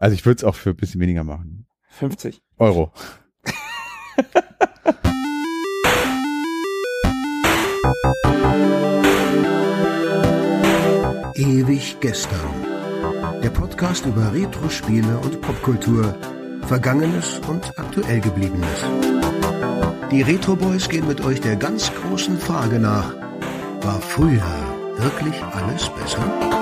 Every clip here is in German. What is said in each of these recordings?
Also ich würde es auch für ein bisschen weniger machen. 50. Euro. Ewig gestern. Der Podcast über Retro-Spiele und Popkultur. Vergangenes und aktuell gebliebenes. Die Retro Boys gehen mit euch der ganz großen Frage nach. War früher wirklich alles besser?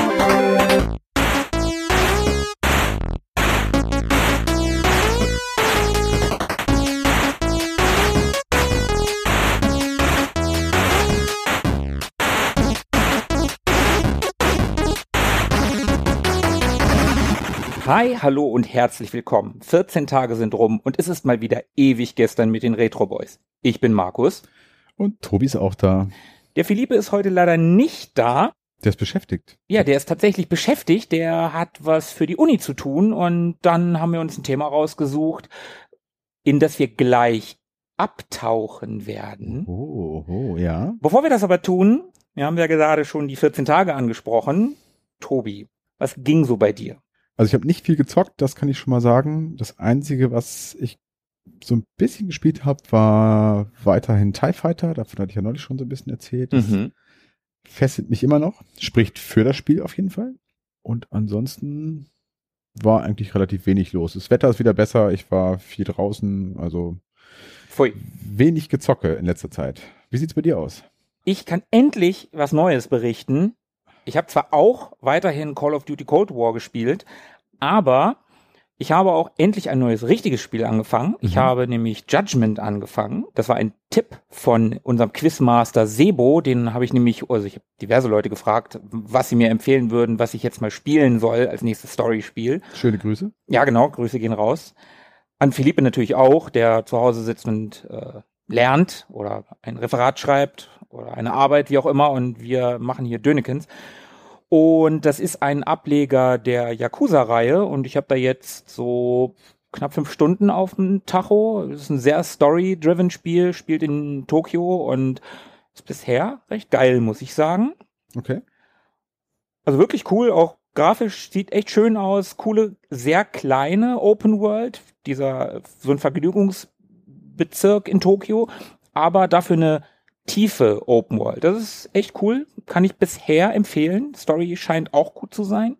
Hi, hallo und herzlich willkommen. 14 Tage sind rum und es ist mal wieder ewig gestern mit den Retro Boys. Ich bin Markus. Und Tobi ist auch da. Der Philippe ist heute leider nicht da. Der ist beschäftigt. Ja, der ist tatsächlich beschäftigt. Der hat was für die Uni zu tun und dann haben wir uns ein Thema rausgesucht, in das wir gleich abtauchen werden. Oh, oh, ja. Bevor wir das aber tun, wir haben ja gerade schon die 14 Tage angesprochen. Tobi, was ging so bei dir? Also ich habe nicht viel gezockt, das kann ich schon mal sagen. Das Einzige, was ich so ein bisschen gespielt habe, war weiterhin TIE Fighter. Davon hatte ich ja neulich schon so ein bisschen erzählt. Das Mhm. fesselt mich immer noch. Spricht für das Spiel auf jeden Fall. Und ansonsten war eigentlich relativ wenig los. Das Wetter ist wieder besser. Ich war viel draußen. Also Pfui. wenig gezocke in letzter Zeit. Wie sieht's bei dir aus? Ich kann endlich was Neues berichten. Ich habe zwar auch weiterhin Call of Duty Cold War gespielt, aber ich habe auch endlich ein neues richtiges Spiel angefangen. Ich Mhm. habe nämlich Judgment angefangen. Das war ein Tipp von unserem Quizmaster Sebo. Den habe ich nämlich, also ich habe diverse Leute gefragt, was sie mir empfehlen würden, was ich jetzt mal spielen soll als nächstes Story-Spiel. Schöne Grüße. Ja, genau, Grüße gehen raus. An Philippe natürlich auch, der zu Hause sitzt und äh, lernt oder ein Referat schreibt oder eine Arbeit, wie auch immer, und wir machen hier Dönekens. Und das ist ein Ableger der Yakuza-Reihe und ich habe da jetzt so knapp fünf Stunden auf dem Tacho. Es ist ein sehr story-driven Spiel, spielt in Tokio und ist bisher recht geil, muss ich sagen. Okay. Also wirklich cool, auch grafisch sieht echt schön aus. Coole, sehr kleine Open World, dieser so ein Vergnügungsbezirk in Tokio, aber dafür eine tiefe Open World. Das ist echt cool, kann ich bisher empfehlen. Story scheint auch gut zu sein.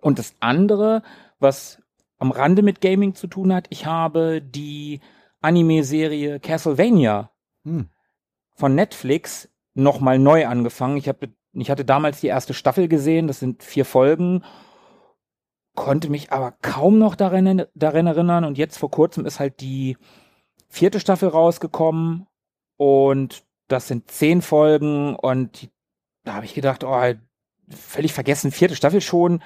Und das andere, was am Rande mit Gaming zu tun hat, ich habe die Anime-Serie Castlevania Hm. von Netflix nochmal neu angefangen. Ich, hab, ich hatte damals die erste Staffel gesehen, das sind vier Folgen, konnte mich aber kaum noch darin, darin erinnern. Und jetzt vor kurzem ist halt die vierte Staffel rausgekommen und das sind zehn Folgen und die, da habe ich gedacht, oh, völlig vergessen, vierte Staffel schon.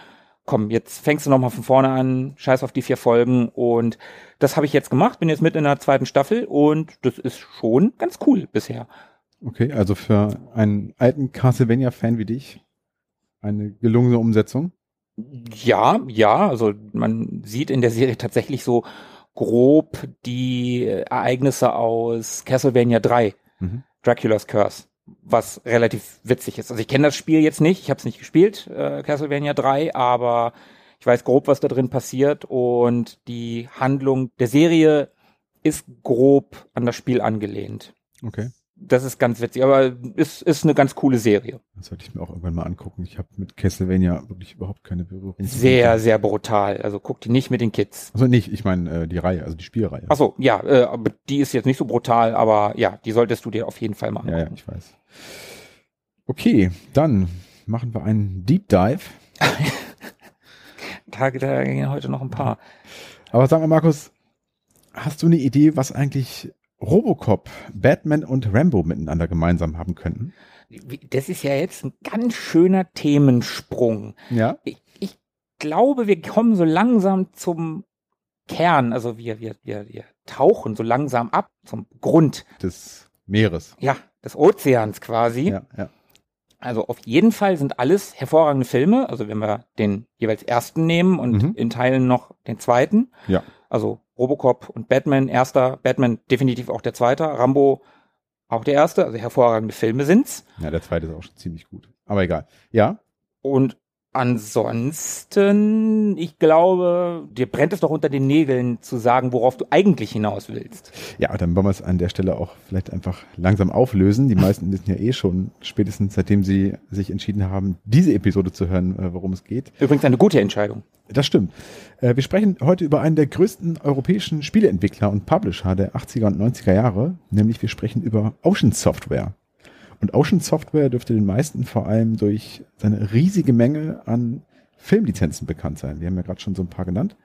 Komm, jetzt fängst du nochmal von vorne an, scheiß auf die vier Folgen und das habe ich jetzt gemacht, bin jetzt mit in der zweiten Staffel und das ist schon ganz cool bisher. Okay, also für einen alten Castlevania-Fan wie dich eine gelungene Umsetzung. Ja, ja, also man sieht in der Serie tatsächlich so grob die Ereignisse aus Castlevania 3, Mhm. Dracula's Curse, was relativ witzig ist. Also ich kenne das Spiel jetzt nicht, ich habe es nicht gespielt, äh, Castlevania 3, aber ich weiß grob, was da drin passiert und die Handlung der Serie ist grob an das Spiel angelehnt. Okay. Das ist ganz witzig, aber ist, ist eine ganz coole Serie. Das sollte ich mir auch irgendwann mal angucken. Ich habe mit Castlevania wirklich überhaupt keine Berührung. Sehr, sehr brutal. Also guck die nicht mit den Kids. Also nicht, ich meine äh, die Reihe, also die Spielreihe. Ach so, ja, äh, aber die ist jetzt nicht so brutal, aber ja, die solltest du dir auf jeden Fall machen. Ja, ja, ich weiß. Okay, dann machen wir einen Deep Dive. Da, da gehen heute noch ein paar. Aber sag mal, Markus, hast du eine Idee, was eigentlich Robocop, Batman und Rambo miteinander gemeinsam haben könnten? Das ist ja jetzt ein ganz schöner Themensprung. Ja. Ich, ich glaube, wir kommen so langsam zum Kern. Also wir, wir, wir, wir tauchen so langsam ab zum Grund, Des Meeres. ja, des Ozeans quasi. Ja, ja. Also auf jeden Fall sind alles hervorragende Filme. Also wenn wir den jeweils ersten nehmen und Mhm. in Teilen noch den zweiten. Ja. Also Robocop und Batman, erster, Batman definitiv auch der zweite, Rambo auch der erste. Also hervorragende Filme sind's. Ja, der zweite ist auch schon ziemlich gut. Aber egal. Ja. Und Ansonsten, ich glaube, dir brennt es doch unter den Nägeln zu sagen, worauf du eigentlich hinaus willst. Ja, dann wollen wir es an der Stelle auch vielleicht einfach langsam auflösen. Die meisten wissen ja eh schon, spätestens seitdem sie sich entschieden haben, diese Episode zu hören, äh, worum es geht. Übrigens eine gute Entscheidung. Das stimmt. Äh, wir sprechen heute über einen der größten europäischen Spieleentwickler und Publisher der 80er und 90er Jahre, nämlich wir sprechen über Ocean Software. Und Ocean Software dürfte den meisten vor allem durch seine riesige Menge an Filmlizenzen bekannt sein. Wir haben ja gerade schon so ein paar genannt.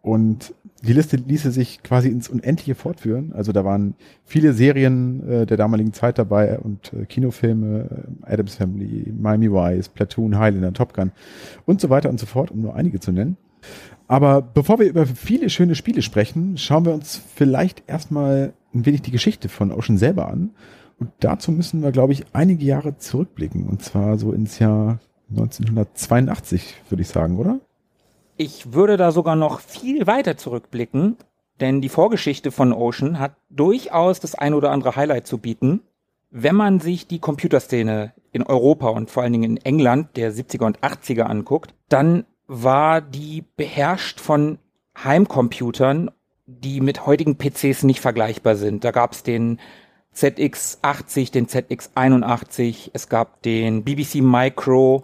Und die Liste ließe sich quasi ins Unendliche fortführen. Also da waren viele Serien äh, der damaligen Zeit dabei und äh, Kinofilme, äh, Adams Family, Miami Vice, Platoon, Highlander, Top Gun und so weiter und so fort, um nur einige zu nennen. Aber bevor wir über viele schöne Spiele sprechen, schauen wir uns vielleicht erstmal ein wenig die Geschichte von Ocean selber an und dazu müssen wir, glaube ich, einige Jahre zurückblicken. Und zwar so ins Jahr 1982, würde ich sagen, oder? Ich würde da sogar noch viel weiter zurückblicken, denn die Vorgeschichte von Ocean hat durchaus das ein oder andere Highlight zu bieten. Wenn man sich die Computerszene in Europa und vor allen Dingen in England der 70er und 80er anguckt, dann war die beherrscht von Heimcomputern, die mit heutigen PCs nicht vergleichbar sind. Da gab es den ZX80, den ZX81, es gab den BBC Micro,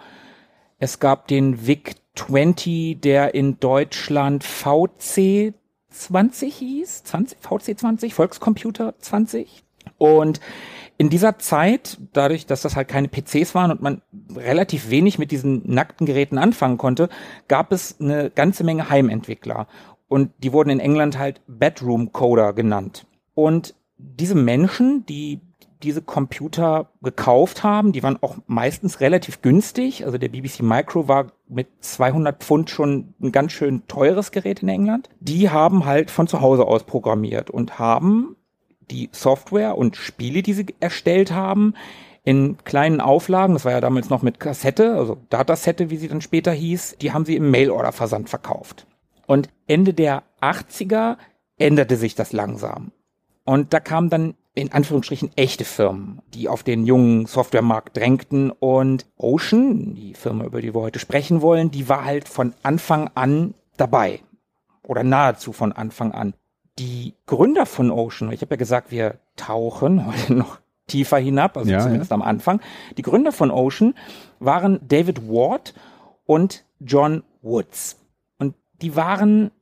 es gab den VIC-20, der in Deutschland VC 20 hieß, 20, VC 20, Volkscomputer 20. Und in dieser Zeit, dadurch, dass das halt keine PCs waren und man relativ wenig mit diesen nackten Geräten anfangen konnte, gab es eine ganze Menge Heimentwickler. Und die wurden in England halt Bedroom Coder genannt. Und diese Menschen, die diese Computer gekauft haben, die waren auch meistens relativ günstig. Also der BBC Micro war mit 200 Pfund schon ein ganz schön teures Gerät in England. Die haben halt von zu Hause aus programmiert und haben die Software und Spiele, die sie erstellt haben, in kleinen Auflagen, das war ja damals noch mit Kassette, also Datasette, wie sie dann später hieß, die haben sie im Mailorder-Versand verkauft. Und Ende der 80er änderte sich das langsam. Und da kamen dann in Anführungsstrichen echte Firmen, die auf den jungen Softwaremarkt drängten. Und Ocean, die Firma, über die wir heute sprechen wollen, die war halt von Anfang an dabei. Oder nahezu von Anfang an. Die Gründer von Ocean, ich habe ja gesagt, wir tauchen heute noch tiefer hinab, also ja, zumindest ja. am Anfang. Die Gründer von Ocean waren David Ward und John Woods. Und die waren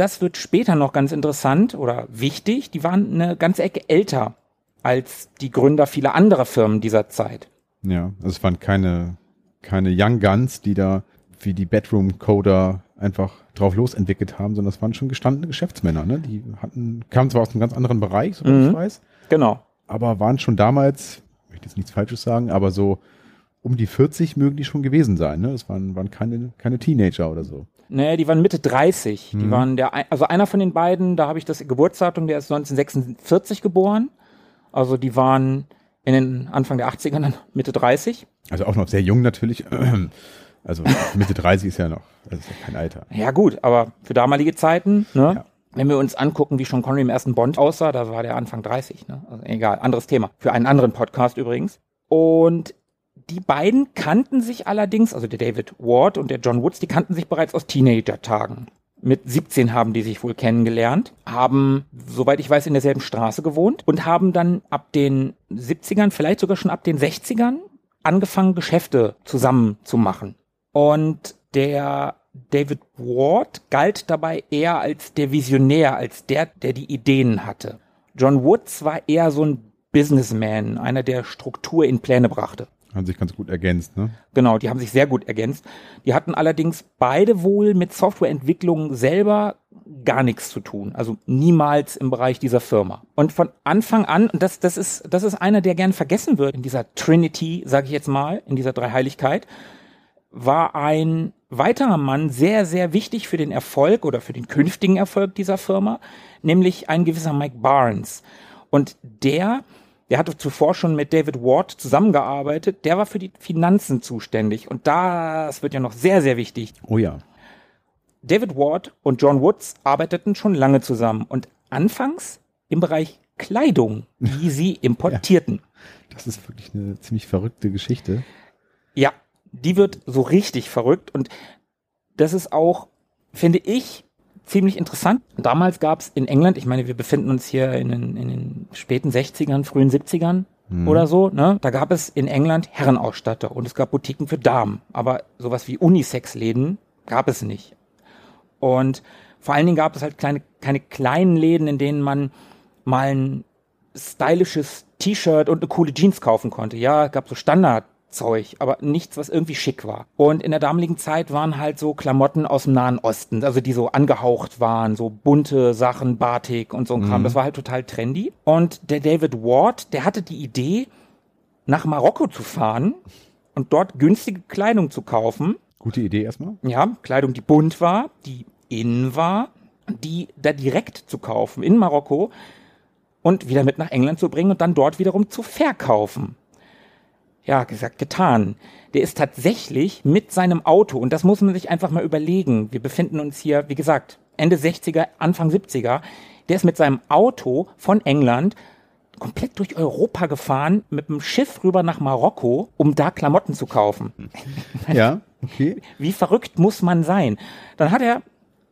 das wird später noch ganz interessant oder wichtig, die waren eine ganze Ecke älter als die Gründer vieler anderer Firmen dieser Zeit. Ja, also es waren keine, keine Young Guns, die da wie die Bedroom Coder einfach drauf losentwickelt haben, sondern das waren schon gestandene Geschäftsmänner, ne? Die hatten, kamen zwar aus einem ganz anderen Bereich, so mhm. ich weiß. Genau. Aber waren schon damals, ich möchte jetzt nichts Falsches sagen, aber so um die 40 mögen die schon gewesen sein, ne? Das waren, waren keine, keine Teenager oder so. Nee, die waren Mitte 30. Mhm. Die waren der, also einer von den beiden, da habe ich das Geburtsdatum, der ist 1946 geboren. Also die waren in den Anfang der 80er dann Mitte 30. Also auch noch sehr jung natürlich. Also Mitte 30 ist ja noch, das ist ja kein Alter. Ja gut, aber für damalige Zeiten, ne? Ja. Wenn wir uns angucken, wie Sean Connery im ersten Bond aussah, da war der Anfang 30, ne? Also egal, anderes Thema. Für einen anderen Podcast übrigens. Und die beiden kannten sich allerdings, also der David Ward und der John Woods, die kannten sich bereits aus Teenager-Tagen. Mit 17 haben die sich wohl kennengelernt, haben, soweit ich weiß, in derselben Straße gewohnt und haben dann ab den 70ern, vielleicht sogar schon ab den 60ern, angefangen, Geschäfte zusammen zu machen. Und der David Ward galt dabei eher als der Visionär, als der, der die Ideen hatte. John Woods war eher so ein Businessman, einer, der Struktur in Pläne brachte. Haben sich ganz gut ergänzt, ne? Genau, die haben sich sehr gut ergänzt. Die hatten allerdings beide wohl mit Softwareentwicklung selber gar nichts zu tun. Also niemals im Bereich dieser Firma. Und von Anfang an, das, das ist, das ist einer, der gern vergessen wird in dieser Trinity, sage ich jetzt mal, in dieser Dreiheiligkeit, war ein weiterer Mann sehr, sehr wichtig für den Erfolg oder für den künftigen Erfolg dieser Firma, nämlich ein gewisser Mike Barnes. Und der der hatte zuvor schon mit David Ward zusammengearbeitet. Der war für die Finanzen zuständig. Und das wird ja noch sehr, sehr wichtig. Oh ja. David Ward und John Woods arbeiteten schon lange zusammen und anfangs im Bereich Kleidung, die sie importierten. Ja, das ist wirklich eine ziemlich verrückte Geschichte. Ja, die wird so richtig verrückt und das ist auch, finde ich, ziemlich interessant. Damals gab es in England, ich meine, wir befinden uns hier in den, in den späten 60ern, frühen 70ern mhm. oder so, ne? Da gab es in England Herrenausstatter und es gab Boutiquen für Damen, aber sowas wie Unisex-Läden gab es nicht. Und vor allen Dingen gab es halt kleine, keine kleinen Läden, in denen man mal ein stylisches T-Shirt und eine coole Jeans kaufen konnte. Ja, gab so Standard Zeug, aber nichts, was irgendwie schick war. Und in der damaligen Zeit waren halt so Klamotten aus dem Nahen Osten, also die so angehaucht waren, so bunte Sachen, Batik und so ein Kram. Mhm. Das war halt total trendy. Und der David Ward, der hatte die Idee, nach Marokko zu fahren und dort günstige Kleidung zu kaufen. Gute Idee erstmal. Ja, Kleidung, die bunt war, die in war, die da direkt zu kaufen in Marokko und wieder mit nach England zu bringen und dann dort wiederum zu verkaufen ja, gesagt, getan. Der ist tatsächlich mit seinem Auto, und das muss man sich einfach mal überlegen. Wir befinden uns hier, wie gesagt, Ende 60er, Anfang 70er. Der ist mit seinem Auto von England komplett durch Europa gefahren, mit dem Schiff rüber nach Marokko, um da Klamotten zu kaufen. Ja, okay. Wie verrückt muss man sein? Dann hat er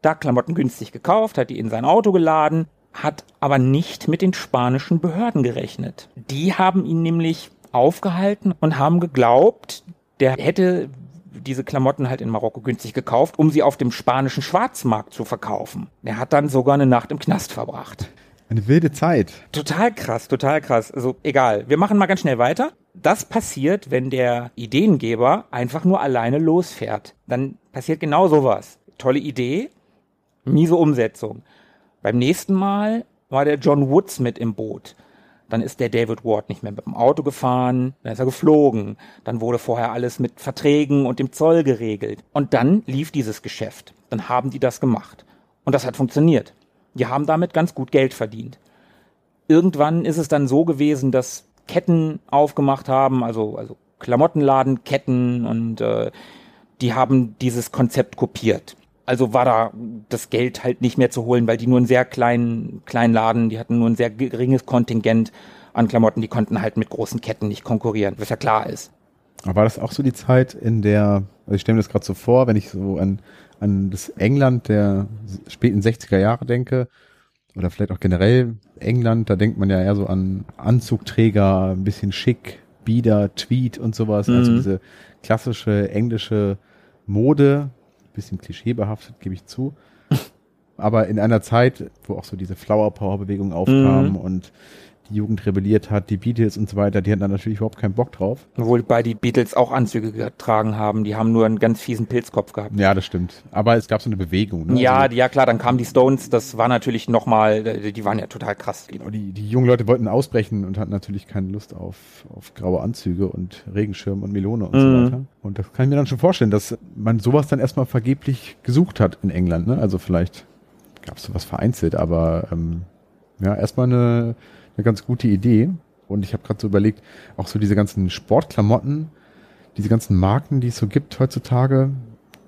da Klamotten günstig gekauft, hat die in sein Auto geladen, hat aber nicht mit den spanischen Behörden gerechnet. Die haben ihn nämlich aufgehalten und haben geglaubt, der hätte diese Klamotten halt in Marokko günstig gekauft, um sie auf dem spanischen Schwarzmarkt zu verkaufen. Er hat dann sogar eine Nacht im Knast verbracht. Eine wilde Zeit. Total krass, total krass. Also egal, wir machen mal ganz schnell weiter. Das passiert, wenn der Ideengeber einfach nur alleine losfährt. Dann passiert genau sowas. Tolle Idee, miese Umsetzung. Beim nächsten Mal war der John Woods mit im Boot. Dann ist der David Ward nicht mehr mit dem Auto gefahren, dann ist er geflogen. Dann wurde vorher alles mit Verträgen und dem Zoll geregelt. Und dann lief dieses Geschäft. Dann haben die das gemacht. Und das hat funktioniert. Die haben damit ganz gut Geld verdient. Irgendwann ist es dann so gewesen, dass Ketten aufgemacht haben, also, also Klamottenladenketten und äh, die haben dieses Konzept kopiert. Also war da das Geld halt nicht mehr zu holen, weil die nur einen sehr kleinen, kleinen Laden, die hatten nur ein sehr geringes Kontingent an Klamotten, die konnten halt mit großen Ketten nicht konkurrieren, was ja klar ist. Aber war das auch so die Zeit, in der, also ich stelle mir das gerade so vor, wenn ich so an, an das England der späten 60er Jahre denke, oder vielleicht auch generell England, da denkt man ja eher so an Anzugträger, ein bisschen schick, Bieder, Tweed und sowas, also mhm. also diese klassische englische Mode, bisschen klischeebehaftet, gebe ich zu. Aber in einer Zeit, wo auch so diese Flower Power Bewegung aufkam mhm. und die Jugend rebelliert hat, die Beatles und so weiter, die hatten dann natürlich überhaupt keinen Bock drauf. Wobei die Beatles auch Anzüge getragen haben, die haben nur einen ganz fiesen Pilzkopf gehabt. Ja, das stimmt. Aber es gab so eine Bewegung. Ne? Ja, also, ja klar, dann kamen die Stones, das war natürlich nochmal, die waren ja total krass. Genau, die, die jungen Leute wollten ausbrechen und hatten natürlich keine Lust auf, auf graue Anzüge und Regenschirm und Melone und mhm. so weiter. Und das kann ich mir dann schon vorstellen, dass man sowas dann erstmal vergeblich gesucht hat in England. Ne? Also vielleicht gab es sowas vereinzelt, aber ähm, ja, erstmal eine eine ganz gute Idee. Und ich habe gerade so überlegt, auch so diese ganzen Sportklamotten, diese ganzen Marken, die es so gibt heutzutage,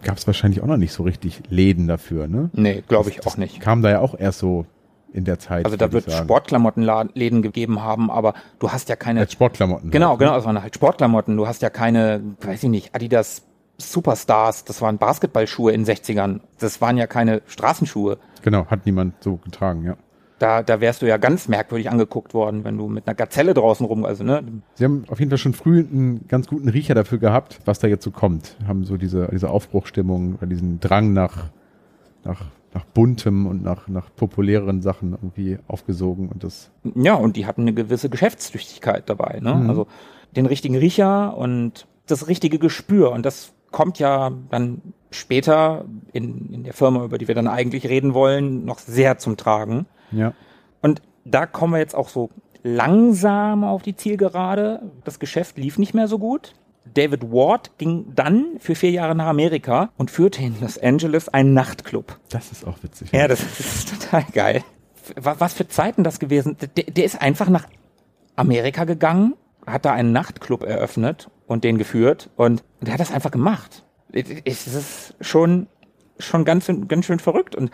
gab es wahrscheinlich auch noch nicht so richtig Läden dafür, ne? Nee, glaube ich auch nicht. Kam da ja auch erst so in der Zeit. Also da wird Sportklamottenläden gegeben haben, aber du hast ja keine. Als Sportklamotten. Genau, halt, genau, es waren halt Sportklamotten. Du hast ja keine, weiß ich nicht, Adidas Superstars, das waren Basketballschuhe in den 60ern. Das waren ja keine Straßenschuhe. Genau, hat niemand so getragen, ja. Da, da wärst du ja ganz merkwürdig angeguckt worden, wenn du mit einer Gazelle draußen rum, also ne. Sie haben auf jeden Fall schon früh einen ganz guten Riecher dafür gehabt, was da jetzt so kommt. Haben so diese, diese Aufbruchstimmung diesen Drang nach, nach, nach buntem und nach, nach populären Sachen irgendwie aufgesogen und das. Ja, und die hatten eine gewisse Geschäftstüchtigkeit dabei, ne? Mhm. Also den richtigen Riecher und das richtige Gespür und das kommt ja dann später in, in der Firma, über die wir dann eigentlich reden wollen, noch sehr zum Tragen. Ja. Und da kommen wir jetzt auch so langsam auf die Zielgerade. Das Geschäft lief nicht mehr so gut. David Ward ging dann für vier Jahre nach Amerika und führte in Los Angeles einen Nachtclub. Das ist auch witzig. Ja, das ist total geil. Was für Zeiten das gewesen? Der, der ist einfach nach Amerika gegangen, hat da einen Nachtclub eröffnet und den geführt und der hat das einfach gemacht. Es ist schon, schon ganz, ganz schön verrückt und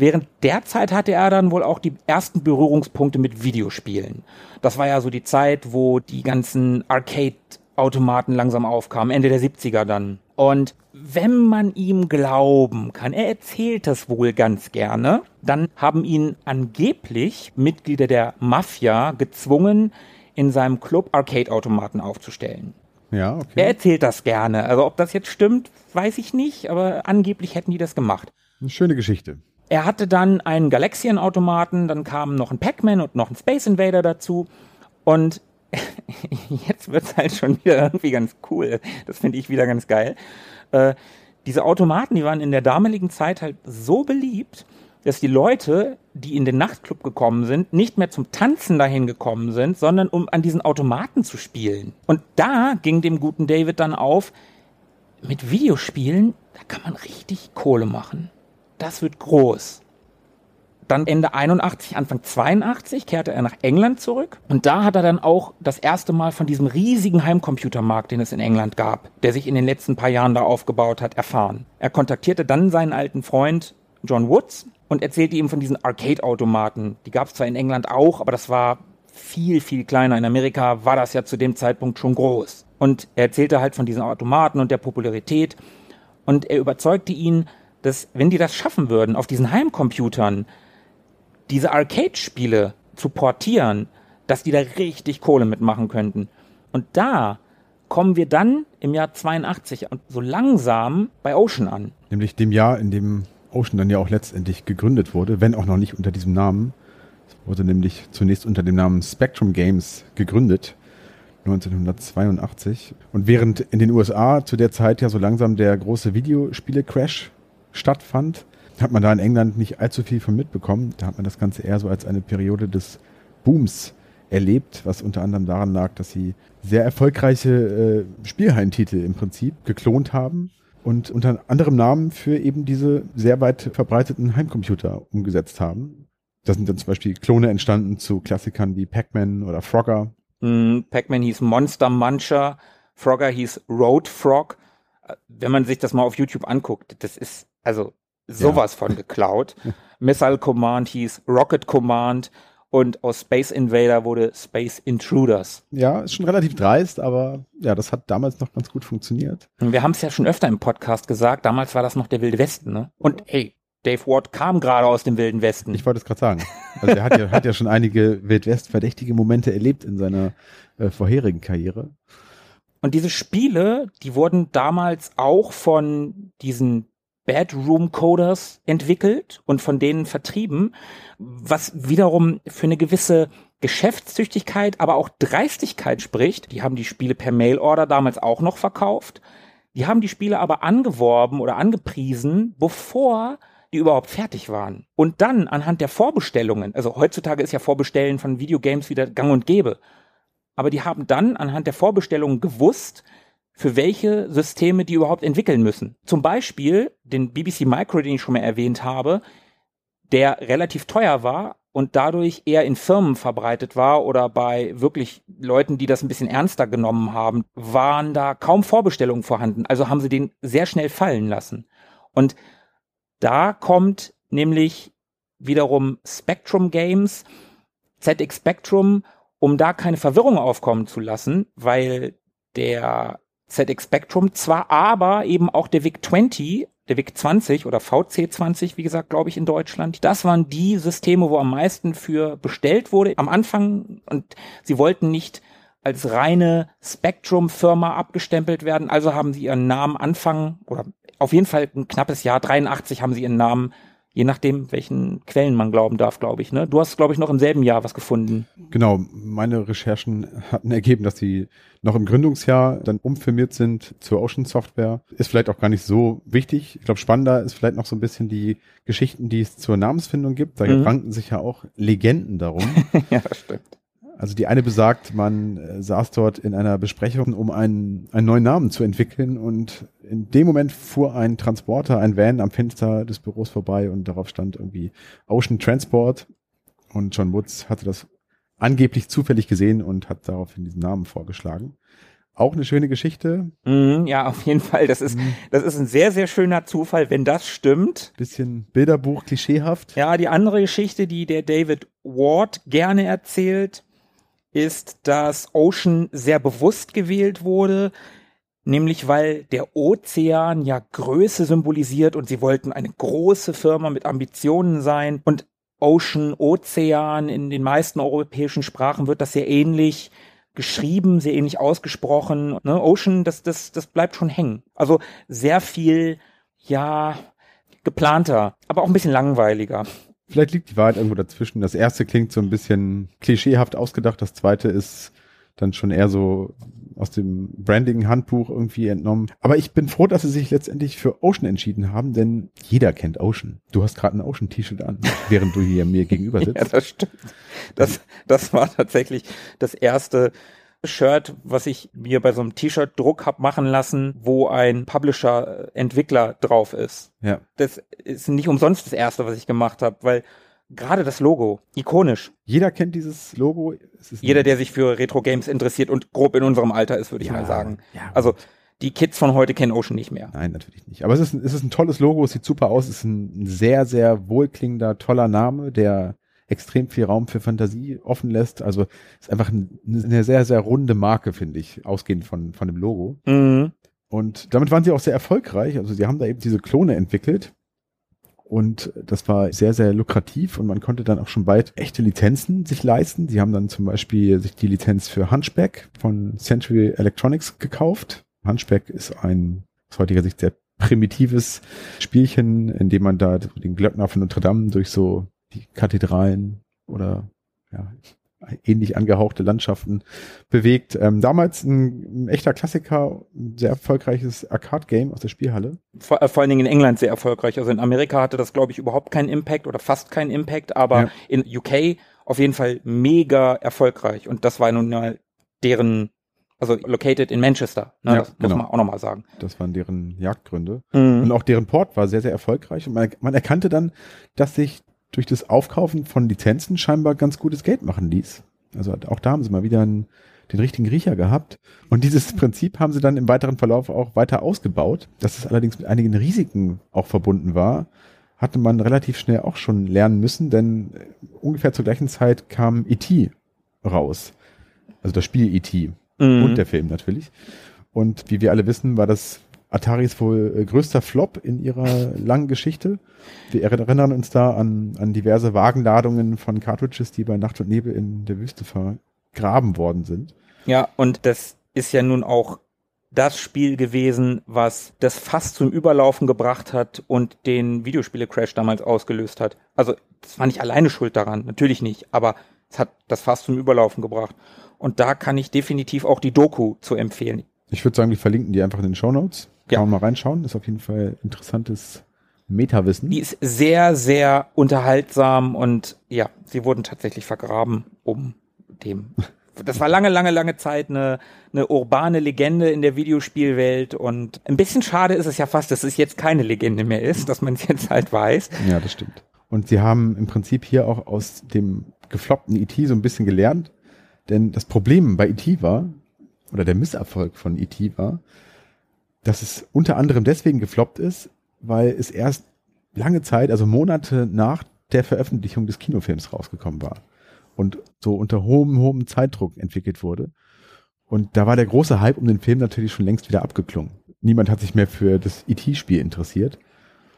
Während der Zeit hatte er dann wohl auch die ersten Berührungspunkte mit Videospielen. Das war ja so die Zeit, wo die ganzen Arcade Arcade-Automaten langsam aufkamen, Ende der 70er dann. Und wenn man ihm glauben kann, er erzählt das wohl ganz gerne, dann haben ihn angeblich Mitglieder der Mafia gezwungen, in seinem Club Arcade-Automaten aufzustellen. Ja, okay. Er erzählt das gerne. Also ob das jetzt stimmt, weiß ich nicht, aber angeblich hätten die das gemacht. Eine schöne Geschichte. Er hatte dann einen Galaxian-Automaten, dann kam noch ein Pac-Man und noch ein Space Invader dazu. Und jetzt wird's halt schon wieder irgendwie ganz cool. Das finde ich wieder ganz geil. Äh, diese Automaten, die waren in der damaligen Zeit halt so beliebt, dass die Leute, die in den Nachtclub gekommen sind, nicht mehr zum Tanzen dahin gekommen sind, sondern um an diesen Automaten zu spielen. Und da ging dem guten David dann auf, mit Videospielen, da kann man richtig Kohle machen. Das wird groß. Dann Ende 81, Anfang 82 kehrte er nach England zurück und da hat er dann auch das erste Mal von diesem riesigen Heimcomputermarkt, den es in England gab, der sich in den letzten paar Jahren da aufgebaut hat, erfahren. Er kontaktierte dann seinen alten Freund John Woods und erzählte ihm von diesen Arcade-Automaten. Die gab es zwar in England auch, aber das war viel, viel kleiner. In Amerika war das ja zu dem Zeitpunkt schon groß. Und er erzählte halt von diesen Automaten und der Popularität. Und er überzeugte ihn, dass wenn die das schaffen würden, auf diesen Heimcomputern diese Arcade-Spiele zu portieren, dass die da richtig Kohle mitmachen könnten. Und da kommen wir dann im Jahr 82 so langsam bei Ocean an. Nämlich dem Jahr, in dem Ocean dann ja auch letztendlich gegründet wurde, wenn auch noch nicht unter diesem Namen. Es wurde nämlich zunächst unter dem Namen Spectrum Games gegründet, 1982. Und während in den USA zu der Zeit ja so langsam der große Videospiele-Crash stattfand, hat man da in England nicht allzu viel von mitbekommen. Da hat man das Ganze eher so als eine Periode des Booms erlebt, was unter anderem daran lag, dass sie sehr erfolgreiche äh, Spielheimtitel im Prinzip geklont haben und unter anderem Namen für eben diese sehr weit verbreiteten Heimcomputer umgesetzt haben. Da sind dann zum Beispiel Klone entstanden zu Klassikern wie Pac-Man oder Frogger. Mm, Pac-Man hieß Monster Muncher, Frogger hieß Road Frog. Äh, wenn man sich das mal auf YouTube anguckt, das ist also sowas ja. von geklaut. Missile Command hieß Rocket Command und aus Space Invader wurde Space Intruders. Ja, ist schon relativ dreist, aber ja, das hat damals noch ganz gut funktioniert. Und wir haben es ja schon öfter im Podcast gesagt, damals war das noch der Wilde Westen, ne? Und hey, Dave Ward kam gerade aus dem Wilden Westen. Ich wollte es gerade sagen. Also er hat ja, hat ja schon einige Wildwest-verdächtige Momente erlebt in seiner äh, vorherigen Karriere. Und diese Spiele, die wurden damals auch von diesen Bedroom Coders entwickelt und von denen vertrieben, was wiederum für eine gewisse Geschäftstüchtigkeit, aber auch Dreistigkeit spricht. Die haben die Spiele per Mailorder damals auch noch verkauft. Die haben die Spiele aber angeworben oder angepriesen, bevor die überhaupt fertig waren. Und dann anhand der Vorbestellungen, also heutzutage ist ja Vorbestellen von Videogames wieder gang und gäbe. Aber die haben dann anhand der Vorbestellungen gewusst, für welche Systeme die überhaupt entwickeln müssen. Zum Beispiel den BBC Micro, den ich schon mal erwähnt habe, der relativ teuer war und dadurch eher in Firmen verbreitet war oder bei wirklich Leuten, die das ein bisschen ernster genommen haben, waren da kaum Vorbestellungen vorhanden. Also haben sie den sehr schnell fallen lassen. Und da kommt nämlich wiederum Spectrum Games, ZX Spectrum, um da keine Verwirrung aufkommen zu lassen, weil der ZX Spectrum. Zwar, aber eben auch der VIC-20, der VIC-20 oder VC20, wie gesagt, glaube ich, in Deutschland. Das waren die Systeme, wo am meisten für bestellt wurde am Anfang. Und sie wollten nicht als reine Spectrum-Firma abgestempelt werden, also haben sie ihren Namen anfangen oder auf jeden Fall ein knappes Jahr, 83 haben sie ihren Namen Je nachdem, welchen Quellen man glauben darf, glaube ich. Ne? Du hast, glaube ich, noch im selben Jahr was gefunden. Genau, meine Recherchen hatten ergeben, dass sie noch im Gründungsjahr dann umfirmiert sind zur Ocean Software. Ist vielleicht auch gar nicht so wichtig. Ich glaube, spannender ist vielleicht noch so ein bisschen die Geschichten, die es zur Namensfindung gibt. Da mhm. ranken sich ja auch Legenden darum. ja, das stimmt. Also die eine besagt, man äh, saß dort in einer Besprechung, um einen, einen neuen Namen zu entwickeln und in dem Moment fuhr ein Transporter, ein Van am Fenster des Büros vorbei und darauf stand irgendwie Ocean Transport und John Woods hatte das angeblich zufällig gesehen und hat daraufhin diesen Namen vorgeschlagen. Auch eine schöne Geschichte. Mm, ja, auf jeden Fall. Das ist, mm. das ist ein sehr, sehr schöner Zufall, wenn das stimmt. Bisschen Bilderbuch, klischeehaft. Ja, die andere Geschichte, die der David Ward gerne erzählt, ist, dass Ocean sehr bewusst gewählt wurde, nämlich weil der Ozean ja Größe symbolisiert und sie wollten eine große Firma mit Ambitionen sein und Ocean, Ozean, in den meisten europäischen Sprachen wird das sehr ähnlich geschrieben, sehr ähnlich ausgesprochen. Ne? Ocean, das, das, das bleibt schon hängen. Also sehr viel, ja, geplanter, aber auch ein bisschen langweiliger. Vielleicht liegt die Wahrheit irgendwo dazwischen. Das erste klingt so ein bisschen klischeehaft ausgedacht, das zweite ist dann schon eher so aus dem Branding-Handbuch irgendwie entnommen. Aber ich bin froh, dass sie sich letztendlich für Ocean entschieden haben, denn jeder kennt Ocean. Du hast gerade ein Ocean-T-Shirt an, während du hier mir gegenüber sitzt. ja, das stimmt. Das, das war tatsächlich das erste Shirt, was ich mir bei so einem T-Shirt-Druck hab machen lassen, wo ein Publisher-Entwickler drauf ist. Ja. Das ist nicht umsonst das erste, was ich gemacht habe, weil gerade das Logo, ikonisch. Jeder kennt dieses Logo. Jeder, der sich für Retro-Games interessiert und grob in unserem Alter ist, würde ich Ja, mal sagen. ja. Also die Kids von heute kennen Ocean nicht mehr. Nein, natürlich nicht. Aber es ist, ein- es ist ein tolles Logo, es sieht super aus, es ist ein sehr, sehr wohlklingender, toller Name, der extrem viel Raum für Fantasie offen lässt. Also ist einfach ein, eine sehr, sehr runde Marke, finde ich, ausgehend von, von dem Logo. Mhm. Und damit waren sie auch sehr erfolgreich. Also sie haben da eben diese Klone entwickelt. Und das war sehr, sehr lukrativ und man konnte dann auch schon bald echte Lizenzen sich leisten. Sie haben dann zum Beispiel sich die Lizenz für Hunchback von Century Electronics gekauft. Hunchback ist ein aus heutiger Sicht sehr primitives Spielchen, in dem man da den Glöckner von Notre Dame durch so die Kathedralen oder ja, ähnlich angehauchte Landschaften bewegt. Ähm, damals ein, ein echter Klassiker, ein sehr erfolgreiches Arcade-Game aus der Spielhalle. Vor, äh, vor allen Dingen in England sehr erfolgreich. Also in Amerika hatte das, glaube ich, überhaupt keinen Impact oder fast keinen Impact, aber Ja. in UK auf jeden Fall mega erfolgreich. Und das war nun mal deren, also located in Manchester. Ne? Ja, das genau. muss man auch nochmal sagen. Das waren deren Jagdgründe. Mhm. Und auch deren Port war sehr, sehr erfolgreich. Und man, man erkannte dann, dass sich durch das Aufkaufen von Lizenzen scheinbar ganz gutes Geld machen ließ. Also auch da haben sie mal wieder einen, den richtigen Riecher gehabt. Und dieses Prinzip haben sie dann im weiteren Verlauf auch weiter ausgebaut. Dass es allerdings mit einigen Risiken auch verbunden war, hatte man relativ schnell auch schon lernen müssen, denn äh, ungefähr zur gleichen Zeit kam E.T. raus. Also das Spiel E.T. Mhm. und der Film natürlich. Und wie wir alle wissen, war das Ataris wohl äh, größter Flop in ihrer langen Geschichte. Wir erinnern uns da an, an diverse Wagenladungen von Cartridges, die bei Nacht und Nebel in der Wüste vergraben worden sind. Ja, und das ist ja nun auch das Spiel gewesen, was das fast zum Überlaufen gebracht hat und den Videospiele-Crash damals ausgelöst hat. Also, das war nicht alleine schuld daran, natürlich nicht, aber es hat das fast zum Überlaufen gebracht. Und da kann ich definitiv auch die Doku zu empfehlen. Ich würde sagen, wir verlinken die einfach in den Show Notes. Kann Ja. man mal reinschauen. Ist auf jeden Fall interessantes Metawissen. Die ist sehr, sehr unterhaltsam und ja, sie wurden tatsächlich vergraben, um dem. Das war lange, lange, lange Zeit eine, eine urbane Legende in der Videospielwelt und ein bisschen schade ist es ja fast, dass es jetzt keine Legende mehr ist, dass man es jetzt halt weiß. Ja, das stimmt. Und sie haben im Prinzip hier auch aus dem gefloppten E.T. so ein bisschen gelernt. Denn das Problem bei E.T. war, oder der Misserfolg von E.T. war, dass es unter anderem deswegen gefloppt ist, weil es erst lange Zeit, also Monate nach der Veröffentlichung des Kinofilms rausgekommen war. Und so unter hohem, hohem Zeitdruck entwickelt wurde. Und da war der große Hype um den Film natürlich schon längst wieder abgeklungen. Niemand hat sich mehr für das E.T.-Spiel interessiert.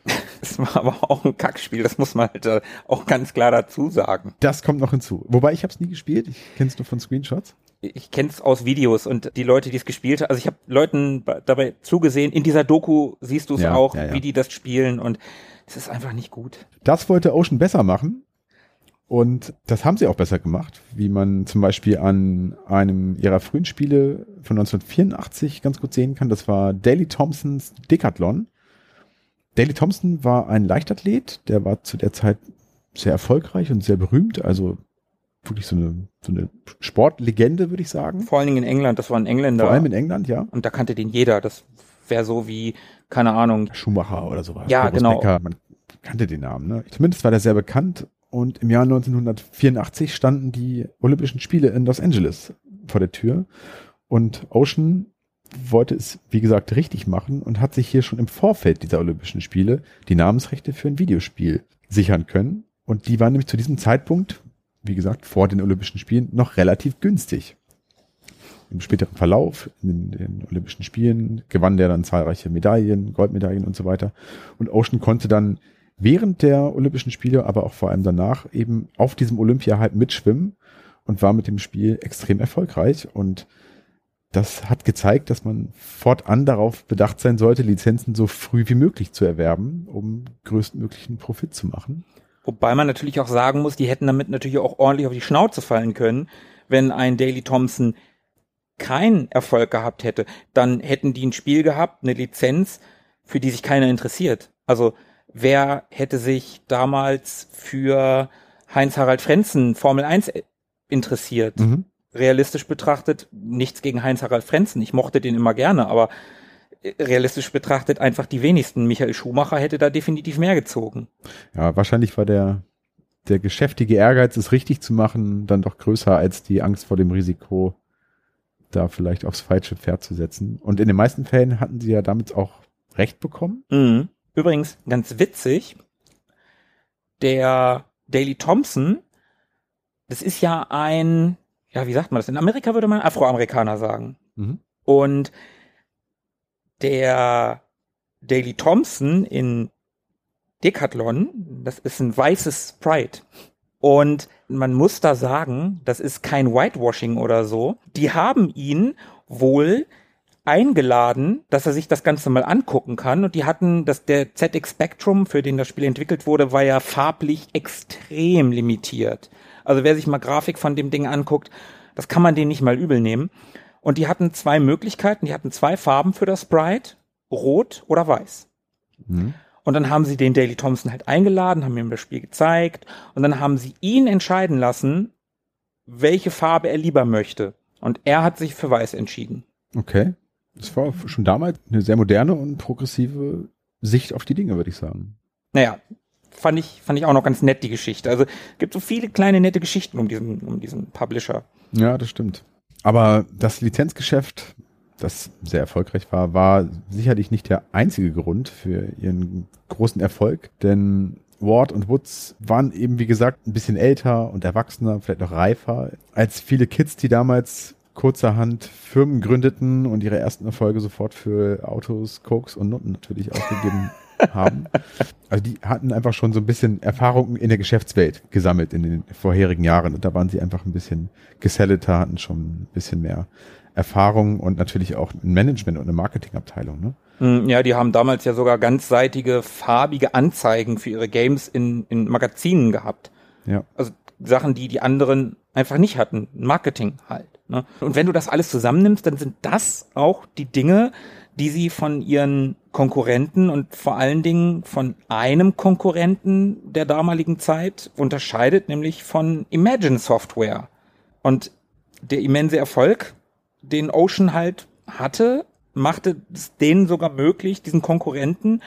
Es war aber auch ein Kackspiel, das muss man halt äh, auch ganz klar dazu sagen. Das kommt noch hinzu. Wobei ich habe es nie gespielt. Ich kenne es nur von Screenshots. Ich kenne es aus Videos und die Leute, die es gespielt haben, also ich habe Leuten dabei zugesehen, in dieser Doku siehst du es Ja, auch, ja, ja. wie die das spielen und es ist einfach nicht gut. Das wollte Ocean besser machen. Und das haben sie auch besser gemacht, wie man zum Beispiel an einem ihrer frühen Spiele von 1984 ganz gut sehen kann. Das war Daley Thompsons Decathlon. Daley Thompson war ein Leichtathlet, der war zu der Zeit sehr erfolgreich und sehr berühmt, also wirklich so eine, so eine Sportlegende, würde ich sagen. Vor allen Dingen in England, das war ein Engländer. Vor allem in England, ja. und da kannte den jeder. Das wäre so wie, keine Ahnung, Schumacher oder sowas. Ja, Boris genau. Becker, man kannte den Namen. Ne? Zumindest war der sehr bekannt. Und im Jahr 1984 standen die Olympischen Spiele in Los Angeles vor der Tür. Und Ocean wollte es, wie gesagt, richtig machen und hat sich hier schon im Vorfeld dieser Olympischen Spiele die Namensrechte für ein Videospiel sichern können. Und die waren nämlich zu diesem Zeitpunkt wie gesagt, vor den Olympischen Spielen noch relativ günstig. Im späteren Verlauf, in den Olympischen Spielen, gewann der dann zahlreiche Medaillen, Goldmedaillen und so weiter. Und Ocean konnte dann während der Olympischen Spiele, aber auch vor allem danach eben auf diesem Olympia halt mitschwimmen und war mit dem Spiel extrem erfolgreich und das hat gezeigt, dass man fortan darauf bedacht sein sollte, Lizenzen so früh wie möglich zu erwerben, um größtmöglichen Profit zu machen. Wobei man natürlich auch sagen muss, die hätten damit natürlich auch ordentlich auf die Schnauze fallen können, wenn ein Daily Thompson keinen Erfolg gehabt hätte. Dann hätten die ein Spiel gehabt, eine Lizenz, für die sich keiner interessiert. Also wer hätte sich damals für Heinz-Harald Frenzen Formel 1 interessiert? Mhm. Realistisch betrachtet, nichts gegen Heinz-Harald Frenzen. Ich mochte den immer gerne, aber realistisch betrachtet einfach die wenigsten. Michael Schumacher hätte da definitiv mehr gezogen. Ja, wahrscheinlich war der, der geschäftige Ehrgeiz, es richtig zu machen, dann doch größer als die Angst vor dem Risiko, da vielleicht aufs falsche Pferd zu setzen. Und in den meisten Fällen hatten sie ja damit auch recht bekommen. Mhm. Übrigens, ganz witzig, der Daily Thompson, das ist ja ein, ja, wie sagt man das? In Amerika würde man Afroamerikaner sagen. Mhm. Und der Daily Thompson in Decathlon, das ist ein weißes Sprite. Und man muss da sagen, das ist kein Whitewashing oder so. Die haben ihn wohl eingeladen, dass er sich das Ganze mal angucken kann. Und die hatten, dass der ZX Spectrum, für den das Spiel entwickelt wurde, war ja farblich extrem limitiert. Also wer sich mal Grafik von dem Ding anguckt, das kann man denen nicht mal übel nehmen. Und die hatten zwei Möglichkeiten, die hatten zwei Farben für das Sprite, rot oder weiß. Mhm. Und dann haben sie den Daily Thompson halt eingeladen, haben ihm das Spiel gezeigt und dann haben sie ihn entscheiden lassen, welche Farbe er lieber möchte. Und er hat sich für weiß entschieden. Okay. Das war schon damals eine sehr moderne und progressive Sicht auf die Dinge, würde ich sagen. Naja, fand ich, fand ich auch noch ganz nett, die Geschichte. Also gibt so viele kleine nette Geschichten um diesen, um diesen Publisher. Ja, das stimmt. Aber das Lizenzgeschäft, das sehr erfolgreich war, war sicherlich nicht der einzige Grund für ihren großen Erfolg, denn Ward und Woods waren eben, wie gesagt, ein bisschen älter und erwachsener, vielleicht noch reifer, als viele Kids, die damals kurzerhand Firmen gründeten und ihre ersten Erfolge sofort für Autos, Cokes und Nutten natürlich ausgegeben haben. Also die hatten einfach schon so ein bisschen Erfahrungen in der Geschäftswelt gesammelt in den vorherigen Jahren und da waren sie einfach ein bisschen geselleter, hatten schon ein bisschen mehr Erfahrung und natürlich auch ein Management und eine Marketingabteilung. Ne? Hm, ja, die haben damals ja sogar ganzseitige farbige Anzeigen für ihre Games in, in Magazinen gehabt. Ja. Also Sachen, die die anderen einfach nicht hatten. Marketing halt. Ne? Und wenn du das alles zusammennimmst, dann sind das auch die Dinge, die sie von ihren Konkurrenten und vor allen Dingen von einem Konkurrenten der damaligen Zeit unterscheidet, nämlich von Imagine Software. Und der immense Erfolg, den Ocean halt hatte, machte es denen sogar möglich, diesen Konkurrenten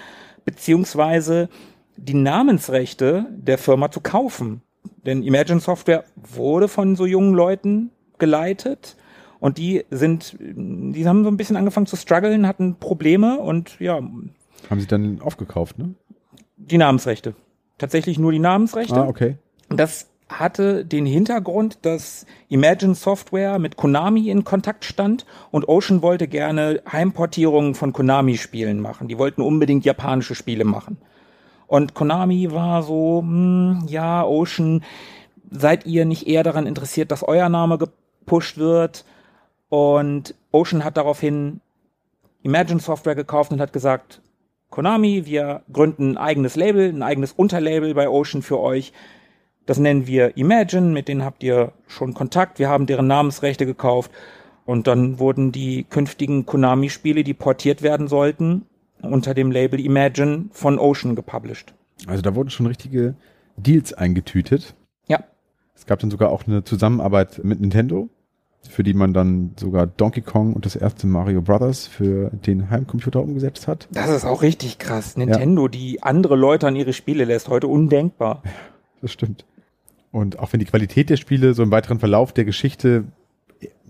beziehungsweise die Namensrechte der Firma zu kaufen. Denn Imagine Software wurde von so jungen Leuten geleitet und die sind, die haben so ein bisschen angefangen zu strugglen, hatten Probleme und ja. Haben sie dann aufgekauft, ne? Die Namensrechte. Tatsächlich nur die Namensrechte. Ah, okay. Das hatte den Hintergrund, dass Imagine Software mit Konami in Kontakt stand und Ocean wollte gerne Heimportierungen von Konami-Spielen machen. Die wollten unbedingt japanische Spiele machen. Und Konami war so, hm, ja, Ocean, seid ihr nicht eher daran interessiert, dass euer Name gepusht wird? Und Ocean hat daraufhin Imagine Software gekauft und hat gesagt, Konami, wir gründen ein eigenes Label, ein eigenes Unterlabel bei Ocean für euch. Das nennen wir Imagine, mit denen habt ihr schon Kontakt. Wir haben deren Namensrechte gekauft. Und dann wurden die künftigen Konami-Spiele, die portiert werden sollten, unter dem Label Imagine von Ocean gepublished. Also da wurden schon richtige Deals eingetütet. Ja. Es gab dann sogar auch eine Zusammenarbeit mit Nintendo für die man dann sogar Donkey Kong und das erste Mario Brothers für den Heimcomputer umgesetzt hat. Das ist auch richtig krass. Nintendo, ja. die andere Leute an ihre Spiele lässt, heute undenkbar. Ja, das stimmt. Und auch wenn die Qualität der Spiele so im weiteren Verlauf der Geschichte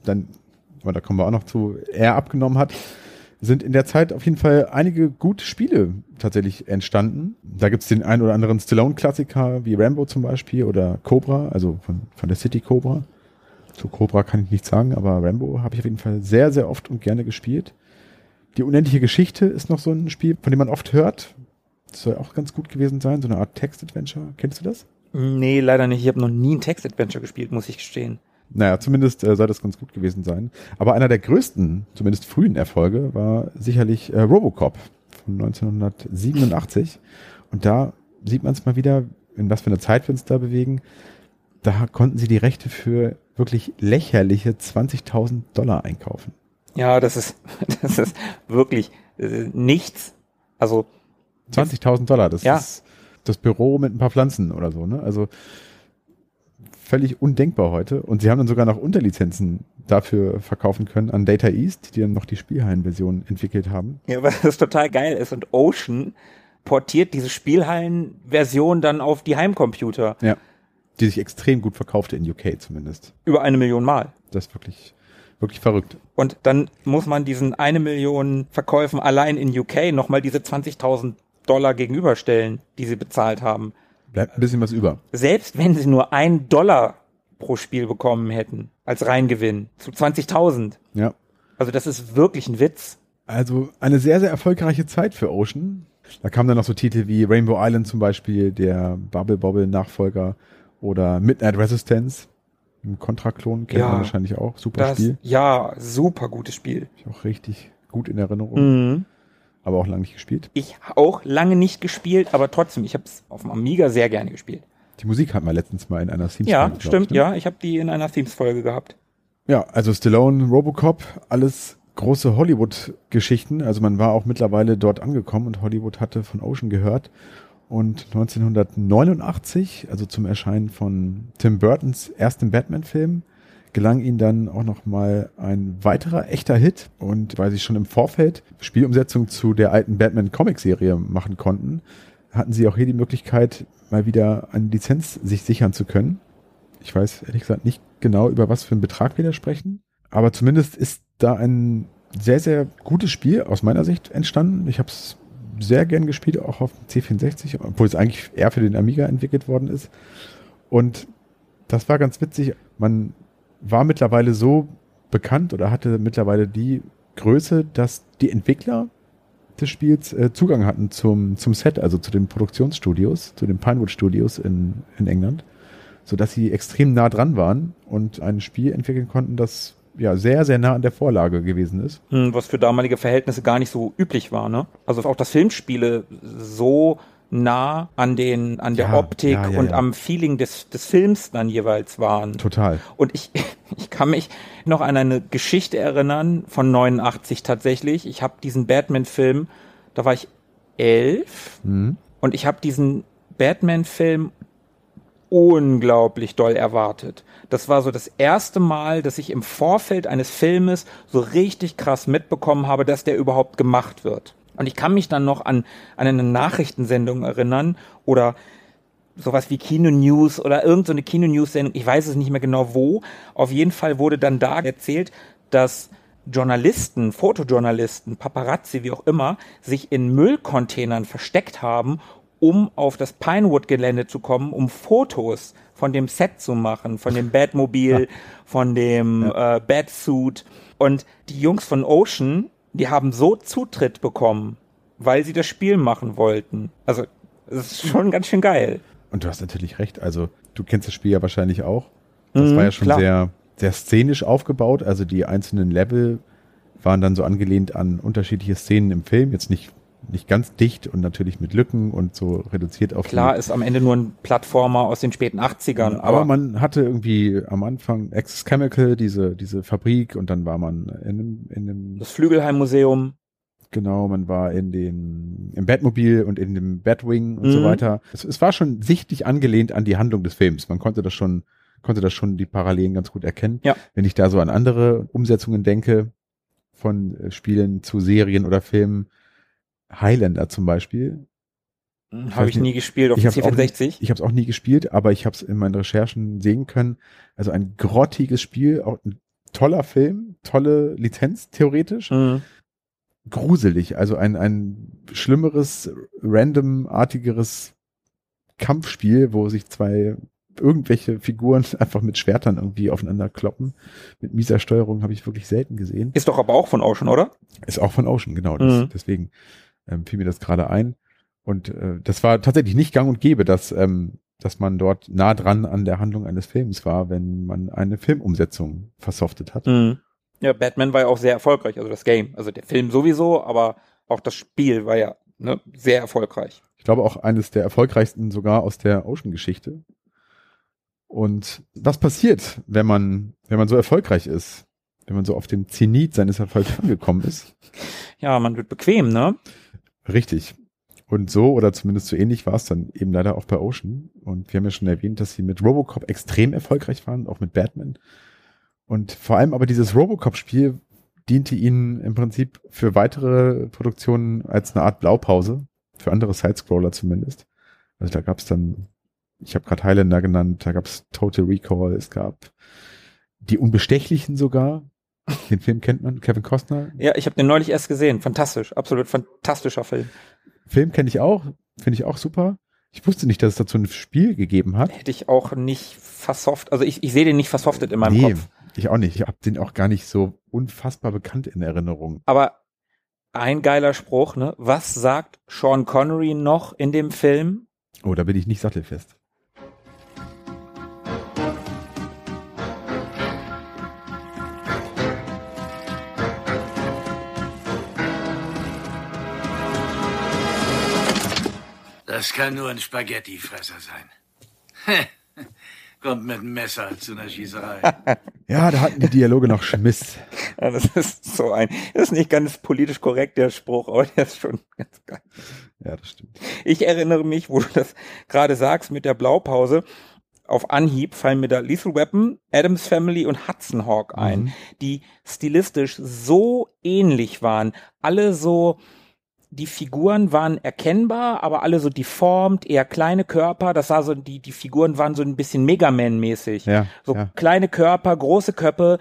dann, aber da kommen wir auch noch zu, eher abgenommen hat, sind in der Zeit auf jeden Fall einige gute Spiele tatsächlich entstanden. Da gibt's den einen oder anderen Stallone-Klassiker wie Rambo zum Beispiel oder Cobra, also von, von der City Cobra. Zu Cobra kann ich nichts sagen, aber Rambo habe ich auf jeden Fall sehr, sehr oft und gerne gespielt. Die unendliche Geschichte ist noch so ein Spiel, von dem man oft hört. Das soll auch ganz gut gewesen sein, so eine Art Text-Adventure. Kennst du das? Nee, leider nicht. Ich habe noch nie ein Text-Adventure gespielt, muss ich gestehen. Naja, zumindest äh, soll das ganz gut gewesen sein. Aber einer der größten, zumindest frühen Erfolge war sicherlich äh, Robocop von 1987. Und da sieht man es mal wieder, in was für einer Zeit wir uns da bewegen. Da konnten sie die Rechte für wirklich lächerliche 20.000 Dollar einkaufen. Ja, das ist, das ist wirklich äh, nichts. Also 20.000 Dollar, das Ja. ist das Büro mit ein paar Pflanzen oder so, ne? Also völlig undenkbar heute. Und sie haben dann sogar noch Unterlizenzen dafür verkaufen können an Data East, die dann noch die Spielhallenversion entwickelt haben. Ja, was das total geil ist. Und Ocean portiert diese Spielhallen-Version dann auf die Heimcomputer. Ja. Die sich extrem gut verkaufte in UK zumindest. Über eine Million Mal. Das ist wirklich, wirklich verrückt. Und dann muss man diesen eine Million Verkäufen allein in UK nochmal diese 20.000 Dollar gegenüberstellen, die sie bezahlt haben. Bleibt ein bisschen was über. Selbst wenn sie nur ein Dollar pro Spiel bekommen hätten, als Reingewinn, zu 20.000. Ja. Also das ist wirklich ein Witz. Also eine sehr, sehr erfolgreiche Zeit für Ocean. Da kamen dann noch so Titel wie Rainbow Island zum Beispiel, der Bubble Bobble Nachfolger oder Midnight Resistance. Ein Contra-Klon kennt Ja. man wahrscheinlich auch. Super Das, Spiel. ja, super gutes Spiel. Ich auch richtig gut in Erinnerung, Mhm. aber auch lange nicht gespielt. Ich auch lange nicht gespielt, aber trotzdem, ich habe es auf dem Amiga sehr gerne gespielt. Die Musik hat man letztens mal in einer Themes Ja, glaub ich, stimmt, ne? ja, ich habe die in einer Themes-Folge gehabt. Ja, also Stallone, Robocop, alles große Hollywood-Geschichten. Also man war auch mittlerweile dort angekommen und Hollywood hatte von Ocean gehört. Und 1989, also zum Erscheinen von Tim Burtons erstem Batman-Film, gelang ihnen dann auch noch mal ein weiterer echter Hit. Und weil sie schon im Vorfeld Spielumsetzung zu der alten Batman-Comic-Serie machen konnten, hatten sie auch hier die Möglichkeit, mal wieder eine Lizenz sich sichern zu können. Ich weiß ehrlich gesagt nicht genau, über was für einen Betrag wir da sprechen. Aber zumindest ist da ein sehr, sehr gutes Spiel aus meiner Sicht entstanden. Ich habe es sehr gern gespielt, auch auf dem C64, obwohl es eigentlich eher für den Amiga entwickelt worden ist. Und das war ganz witzig. Man war mittlerweile so bekannt oder hatte mittlerweile die Größe, dass die Entwickler des Spiels äh, Zugang hatten zum, zum Set, also zu den Produktionsstudios, zu den Pinewood Studios in, in England, sodass sie extrem nah dran waren und ein Spiel entwickeln konnten, das ja sehr, sehr nah an der Vorlage gewesen ist. Hm, Was für damalige Verhältnisse gar nicht so üblich war, ne? Also auch, dass Filmspiele so nah an den, an der Ja, Optik ja, ja, und am Feeling des, des Films dann jeweils waren. Total. Und ich, ich kann mich noch an eine Geschichte erinnern von 89 tatsächlich. Ich habe diesen Batman-Film, da war ich elf Mhm. und ich habe diesen Batman-Film unglaublich doll erwartet. Das war so das erste Mal, dass ich im Vorfeld eines Filmes so richtig krass mitbekommen habe, dass der überhaupt gemacht wird. Und ich kann mich dann noch an, an eine Nachrichtensendung erinnern oder sowas wie Kino News oder irgendeine so Kino News Sendung, ich weiß es nicht mehr genau wo. Auf jeden Fall wurde dann da erzählt, dass Journalisten, Fotojournalisten, Paparazzi, wie auch immer, sich in Müllcontainern versteckt haben, um auf das Pinewood-Gelände zu kommen, um Fotos von dem Set zu machen, von dem Batmobil, von dem äh, Batsuit. Und die Jungs von Ocean, die haben so Zutritt bekommen, weil sie das Spiel machen wollten. Also, es ist schon ganz schön geil. Und du hast natürlich recht. Also, du kennst das Spiel ja wahrscheinlich auch. Das Mhm, war ja schon klar. sehr, sehr szenisch aufgebaut. Also, die einzelnen Level waren dann so angelehnt an unterschiedliche Szenen im Film. Jetzt nicht, nicht ganz dicht und natürlich mit Lücken und so reduziert auf Klar ist am Ende nur ein Plattformer aus den späten 80ern, aber, aber, man hatte irgendwie am Anfang Access Chemical, diese, diese Fabrik, und dann war man in einem, in einem das Flügelheim-Museum, Genau, man war in den, im Batmobil und in dem Batwing und so Mhm. weiter. Es, es war schon sichtlich angelehnt an die Handlung des Films. Man konnte das schon, konnte das schon die Parallelen ganz gut erkennen. Ja. Wenn ich da so an andere Umsetzungen denke, von äh, Spielen zu Serien oder Filmen, Highlander zum Beispiel. habe weiß ich nie gespielt auf ich dem hab's auch C64. Ich habe es auch nie gespielt, aber ich habe es in meinen Recherchen sehen können. Also ein grottiges Spiel, auch ein toller Film, tolle Lizenz theoretisch. Mhm. gruselig. Also ein, ein schlimmeres, randomartigeres Kampfspiel, wo sich zwei irgendwelche Figuren einfach mit Schwertern irgendwie aufeinander kloppen. Mit mieser Steuerung habe ich wirklich selten gesehen. Ist doch aber auch von Ocean, oder? Ist auch von Ocean, genau. Das, Mhm. Deswegen ähm, fiel mir das gerade ein. Und äh, das war tatsächlich nicht gang und gäbe, dass, ähm, dass man dort nah dran an der Handlung eines Films war, wenn man eine Filmumsetzung versoftet hat. Mhm. Ja, Batman war ja auch sehr erfolgreich, also das Game. Also der Film sowieso, aber auch das Spiel war ja ne, sehr erfolgreich. Ich glaube auch eines der erfolgreichsten sogar aus der Ocean-Geschichte. Und was passiert, wenn man, wenn man so erfolgreich ist? Wenn man so auf dem Zenit seines Erfolgs angekommen ist? Ja, man wird bequem, ne? Richtig. Und so oder zumindest so ähnlich war es dann eben leider auch bei Ocean. Und wir haben ja schon erwähnt, dass sie mit Robocop extrem erfolgreich waren, auch mit Batman. Und vor allem aber dieses Robocop-Spiel diente ihnen im Prinzip für weitere Produktionen als eine Art Blaupause, für andere Sidescroller zumindest. Also da gab es dann, ich habe gerade Highlander genannt, da gab es Total Recall, es gab die Unbestechlichen sogar. Den Film kennt man, Kevin Costner. Ja, ich habe den neulich erst gesehen. Fantastisch, absolut fantastischer Film. Film kenne ich auch, finde ich auch super. Ich wusste nicht, dass es dazu ein Spiel gegeben hat. Hätte ich auch nicht versoft, also ich, ich sehe den nicht versoftet in meinem Kopf. ich auch nicht. Ich habe den auch gar nicht so unfassbar bekannt in Erinnerung. Aber ein geiler Spruch, ne? Was sagt Sean Connery noch in dem Film? Oh, da bin ich nicht sattelfest. Das kann nur ein Spaghettifresser sein. Kommt mit einem Messer zu einer Schießerei. Ja, da hatten die Dialoge noch Schmiss. Ja, das ist so ein, das ist nicht ganz politisch korrekt, der Spruch, aber der ist schon ganz geil. Ja, das stimmt. Ich erinnere mich, wo du das gerade sagst mit der Blaupause. Auf Anhieb fallen mir da Lethal Weapon, Adams Family und Hudson Hawk ein, Mhm. die stilistisch so ähnlich waren. Alle so, die Figuren waren erkennbar, aber alle so deformt, eher kleine Körper. Das sah so, die, die Figuren waren so ein bisschen Megaman-mäßig. Ja, So ja. kleine Körper, große Köpfe,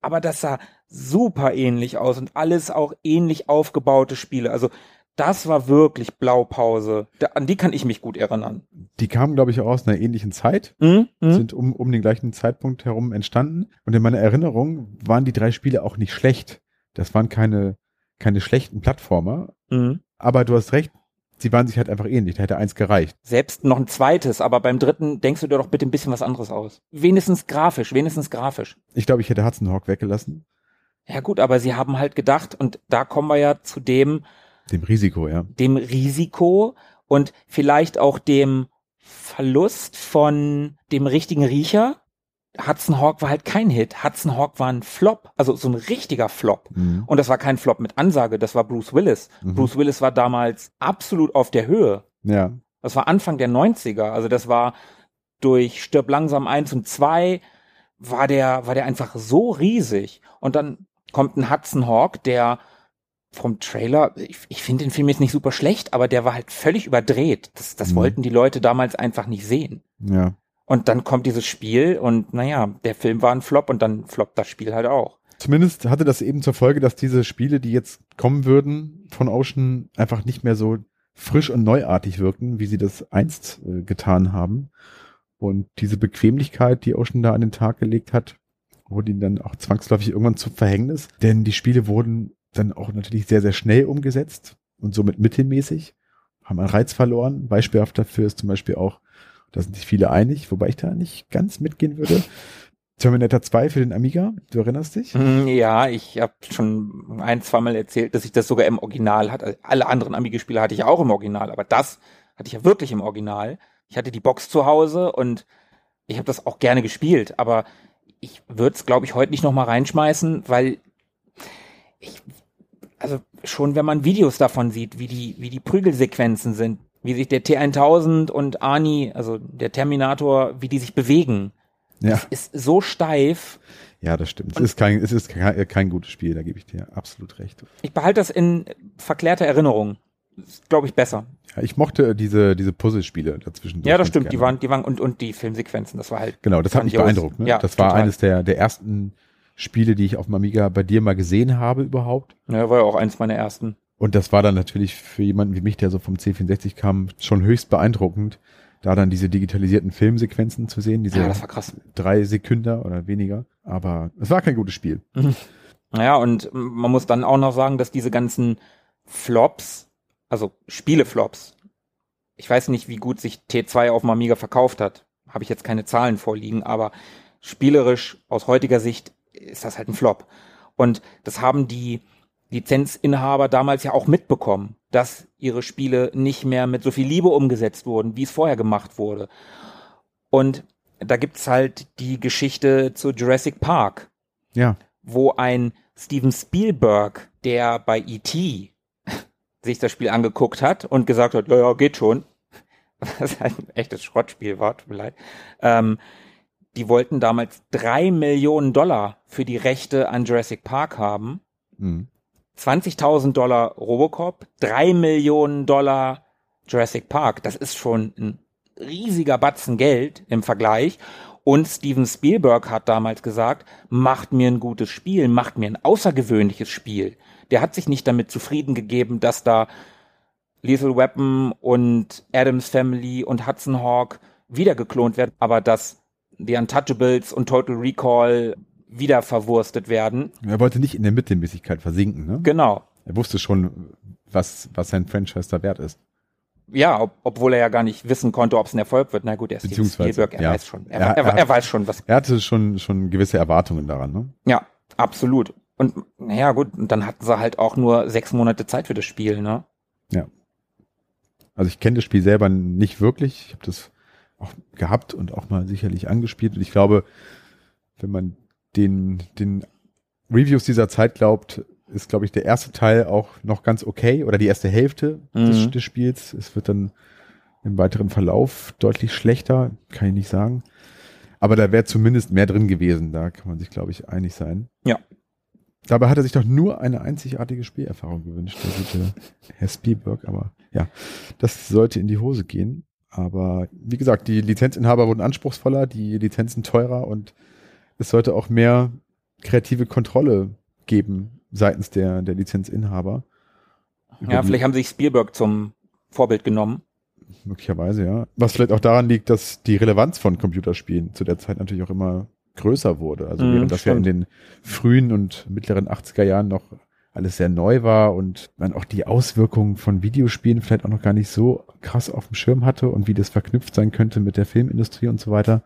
aber das sah super ähnlich aus und alles auch ähnlich aufgebaute Spiele. Also das war wirklich Blaupause. Da, an die kann ich mich gut erinnern. Die kamen, glaube ich, auch aus einer ähnlichen Zeit, Mhm. Mhm. sind um, um den gleichen Zeitpunkt herum entstanden. Und in meiner Erinnerung waren die drei Spiele auch nicht schlecht. Das waren keine, keine schlechten Plattformer. Mhm. Aber du hast recht, sie waren sich halt einfach ähnlich. Da hätte eins gereicht. Selbst noch ein zweites, aber beim dritten denkst du dir doch bitte ein bisschen was anderes aus. Wenigstens grafisch, wenigstens grafisch. Ich glaube, ich hätte Hudson Hawk weggelassen. Ja gut, aber sie haben halt gedacht, und da kommen wir ja zu dem, Dem Risiko, ja. dem Risiko und vielleicht auch dem Verlust von dem richtigen Riecher. Hudson Hawk war halt kein Hit. Hudson Hawk war ein Flop, also so ein richtiger Flop. Mhm. Und das war kein Flop mit Ansage, das war Bruce Willis. Mhm. Bruce Willis war damals absolut auf der Höhe. Ja. Das war Anfang der 90er, also das war durch Stirb langsam 1 und 2 war der, war der einfach so riesig. Und dann kommt ein Hudson Hawk, der vom Trailer, ich, ich finde den Film jetzt nicht super schlecht, aber der war halt völlig überdreht. Das, das Mhm. wollten die Leute damals einfach nicht sehen. Ja. Und dann kommt dieses Spiel und naja, der Film war ein Flop und dann floppt das Spiel halt auch. Zumindest hatte das eben zur Folge, dass diese Spiele, die jetzt kommen würden von Ocean, einfach nicht mehr so frisch und neuartig wirkten, wie sie das einst äh, getan haben. Und diese Bequemlichkeit, die Ocean da an den Tag gelegt hat, wurde ihnen dann auch zwangsläufig irgendwann zum Verhängnis. Denn die Spiele wurden dann auch natürlich sehr, sehr schnell umgesetzt und somit mittelmäßig, haben einen Reiz verloren. Beispielhaft dafür ist zum Beispiel auch, da sind sich viele einig, wobei ich da nicht ganz mitgehen würde, Terminator 2 für den Amiga, du erinnerst dich? Hm, Ja, ich habe schon ein, zweimal erzählt, dass ich das sogar im Original hatte. Also alle anderen Amiga-Spiele hatte ich auch im Original, aber das hatte ich ja wirklich im Original. Ich hatte die Box zu Hause und ich habe das auch gerne gespielt, aber ich würde es, glaube ich, heute nicht nochmal reinschmeißen, weil ich, also schon wenn man Videos davon sieht, wie die, wie die Prügelsequenzen sind, wie sich der T1000 und Ani, also der Terminator, wie die sich bewegen, Ja, ist so steif, ja, das stimmt. Es ist kein, es ist kein, kein gutes Spiel, da gebe ich dir absolut recht. Ich behalte das in verklärter Erinnerung. Ist, glaube ich, besser. Ja, ich mochte diese, diese Puzzlespiele dazwischen. Ja, das stimmt. Die gerne. waren, die waren, und, und die Filmsequenzen, das war halt. Genau, das hat mich beeindruckt. Ne? Ja, das war total. eines der, der ersten Spiele, die ich auf dem Amiga bei dir mal gesehen habe überhaupt. Ja, war ja auch eins meiner ersten. Und das war dann natürlich für jemanden wie mich, der so vom C64 kam, schon höchst beeindruckend, da dann diese digitalisierten Filmsequenzen zu sehen, diese Ja, das war krass. drei Sekunden oder weniger. Aber es war kein gutes Spiel. Naja, und man muss dann auch noch sagen, dass diese ganzen Flops, also Spieleflops, ich weiß nicht, wie gut sich T2 auf dem Amiga verkauft hat. Habe ich jetzt keine Zahlen vorliegen, aber spielerisch aus heutiger Sicht ist das halt ein Flop. Und das haben die Lizenzinhaber damals ja auch mitbekommen, dass ihre Spiele nicht mehr mit so viel Liebe umgesetzt wurden, wie es vorher gemacht wurde. Und da gibt's halt die Geschichte zu Jurassic Park, Ja, wo ein Steven Spielberg, der bei E.T. sich das Spiel angeguckt hat und gesagt hat, ja, ja, geht schon, was halt ein echtes Schrottspiel war, tut mir leid, ähm, die wollten damals drei Millionen Dollar für die Rechte an Jurassic Park haben. mhm. 20.000 Dollar Robocop, drei Millionen Dollar Jurassic Park. Das ist schon ein riesiger Batzen Geld im Vergleich. Und Steven Spielberg hat damals gesagt, macht mir ein gutes Spiel, macht mir ein außergewöhnliches Spiel. Der hat sich nicht damit zufrieden gegeben, dass da Lethal Weapon und Adams Family und Hudson Hawk wieder geklont werden, aber dass The Untouchables und Total Recall wieder verwurstet werden. Er wollte nicht in der Mittelmäßigkeit versinken, ne? Genau. Er wusste schon, was, was sein Franchise da wert ist. Ja, ob, obwohl er ja gar nicht wissen konnte, ob es ein Erfolg wird. Na gut, er ist Beziehungsweise, Spielberg, er ja. weiß schon. Er, Er- er, er weiß schon, was. Er hatte schon, schon gewisse Erwartungen daran, ne? Ja, absolut. Und naja, gut, und dann hatten sie halt auch nur sechs Monate Zeit für das Spiel, ne? Also ich kenne das Spiel selber nicht wirklich. Ich habe das auch gehabt und auch mal sicherlich angespielt. Und ich glaube, wenn man den, den Reviews dieser Zeit glaubt, ist, glaube ich, der erste Teil auch noch ganz okay oder die erste Hälfte des, Mhm. des Spiels. Es wird dann im weiteren Verlauf deutlich schlechter, kann ich nicht sagen. Aber da wäre zumindest mehr drin gewesen. Da kann man sich, glaube ich, einig sein. Ja. Dabei hat er sich doch nur eine einzigartige Spielerfahrung gewünscht, der gute Herr Spielberg. Aber ja, das sollte in die Hose gehen. Aber wie gesagt, die Lizenzinhaber wurden anspruchsvoller, die Lizenzen teurer und es sollte auch mehr kreative Kontrolle geben seitens der, der Lizenzinhaber. Ja, vielleicht haben sie sich Spielberg zum Vorbild genommen. Möglicherweise, ja. Was vielleicht auch daran liegt, dass die Relevanz von Computerspielen zu der Zeit natürlich auch immer größer wurde. Also Mhm, während das ja in stimmt. den frühen und mittleren 80er Jahren noch alles sehr neu war und man auch die Auswirkungen von Videospielen vielleicht auch noch gar nicht so krass auf dem Schirm hatte und wie das verknüpft sein könnte mit der Filmindustrie und so weiter.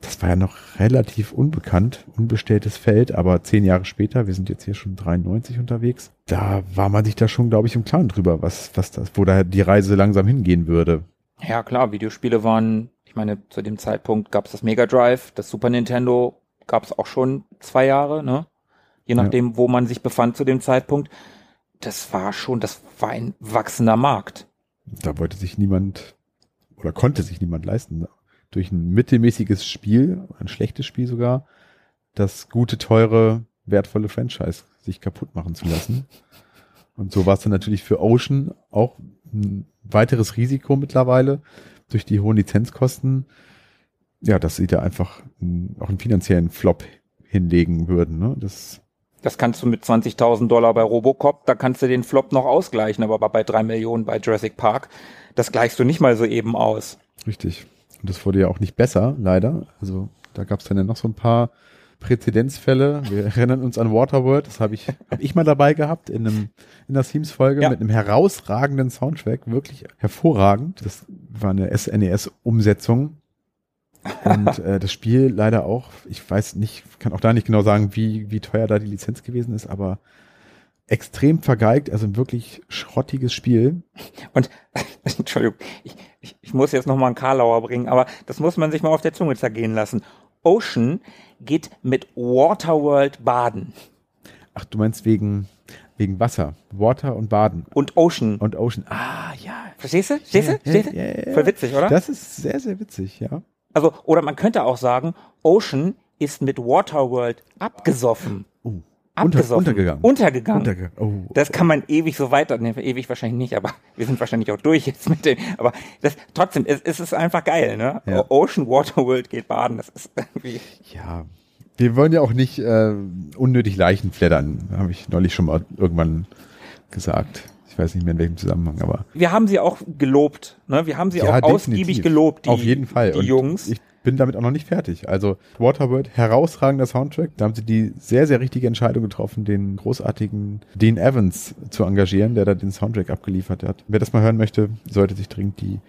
Das war ja noch relativ unbekannt, unbestelltes Feld, aber zehn Jahre später, wir sind jetzt hier schon 93 unterwegs, da war man sich da schon, glaube ich, im Klaren drüber, was, was das, wo da die Reise langsam hingehen würde. Ja, klar, Videospiele waren, ich meine, zu dem Zeitpunkt gab es das Mega Drive, das Super Nintendo gab es auch schon zwei Jahre, ne? Je Ja. nachdem, wo man sich befand zu dem Zeitpunkt. Das war schon, das war ein wachsender Markt. Da wollte sich niemand oder konnte sich niemand leisten, durch ein mittelmäßiges Spiel, ein schlechtes Spiel sogar, das gute, teure, wertvolle Franchise sich kaputt machen zu lassen. Und so war es dann natürlich für Ocean auch ein weiteres Risiko mittlerweile durch die hohen Lizenzkosten. Ja, dass sie da einfach auch einen finanziellen Flop hinlegen würden. Ne? Das Das kannst du mit 20.000 Dollar bei Robocop, da kannst du den Flop noch ausgleichen, aber bei drei Millionen bei Jurassic Park, das gleichst du nicht mal so eben aus. Richtig. Und das wurde ja auch nicht besser, leider. Also da gab es dann ja noch so ein paar Präzedenzfälle. Wir erinnern uns an Waterworld, das habe ich, hab ich mal dabei gehabt in einem in der Themes-Folge Ja. mit einem herausragenden Soundtrack, wirklich hervorragend. Das war eine SNES-Umsetzung. Und äh, das Spiel leider auch, ich weiß nicht, kann auch da nicht genau sagen, wie, wie teuer da die Lizenz gewesen ist, aber extrem vergeigt, also ein wirklich schrottiges Spiel. Und, Entschuldigung, ich, ich, ich muss jetzt nochmal einen Karlauer bringen, aber das muss man sich mal auf der Zunge zergehen lassen. Ocean geht mit Waterworld baden. Ach, du meinst wegen, wegen Wasser, Water und Baden Und Ocean. und Ocean. Ah, ja. Verstehst du? Verstehst du? Verstehst du? ja, ja, ja. Voll witzig, oder? Das ist sehr, sehr witzig, ja. Also, oder man könnte auch sagen, Ocean ist mit Waterworld abgesoffen. Abgesoffen. untergegangen. Untergegangen. Unterge oh, Das kann man ewig so weiter, ne, ewig wahrscheinlich nicht, aber wir sind wahrscheinlich auch durch jetzt mit dem, aber das, trotzdem, es, es ist einfach geil, ne? Ja. Ocean Waterworld geht baden, das ist irgendwie, ja. Wir wollen ja auch nicht äh, unnötig Leichen fleddern, habe ich neulich schon mal irgendwann gesagt. Ich weiß nicht mehr in welchem Zusammenhang, aber. Wir haben sie auch gelobt, ne? Wir haben sie Ja, auch ausgiebig definitiv. gelobt, die, Auf jeden Fall. die Und Jungs. Ich bin damit auch noch nicht fertig. Also Waterworld, herausragender Soundtrack. Da haben sie die sehr, sehr richtige Entscheidung getroffen, den großartigen Dean Evans zu engagieren, der da den Soundtrack abgeliefert hat. Wer das mal hören möchte, sollte sich dringend die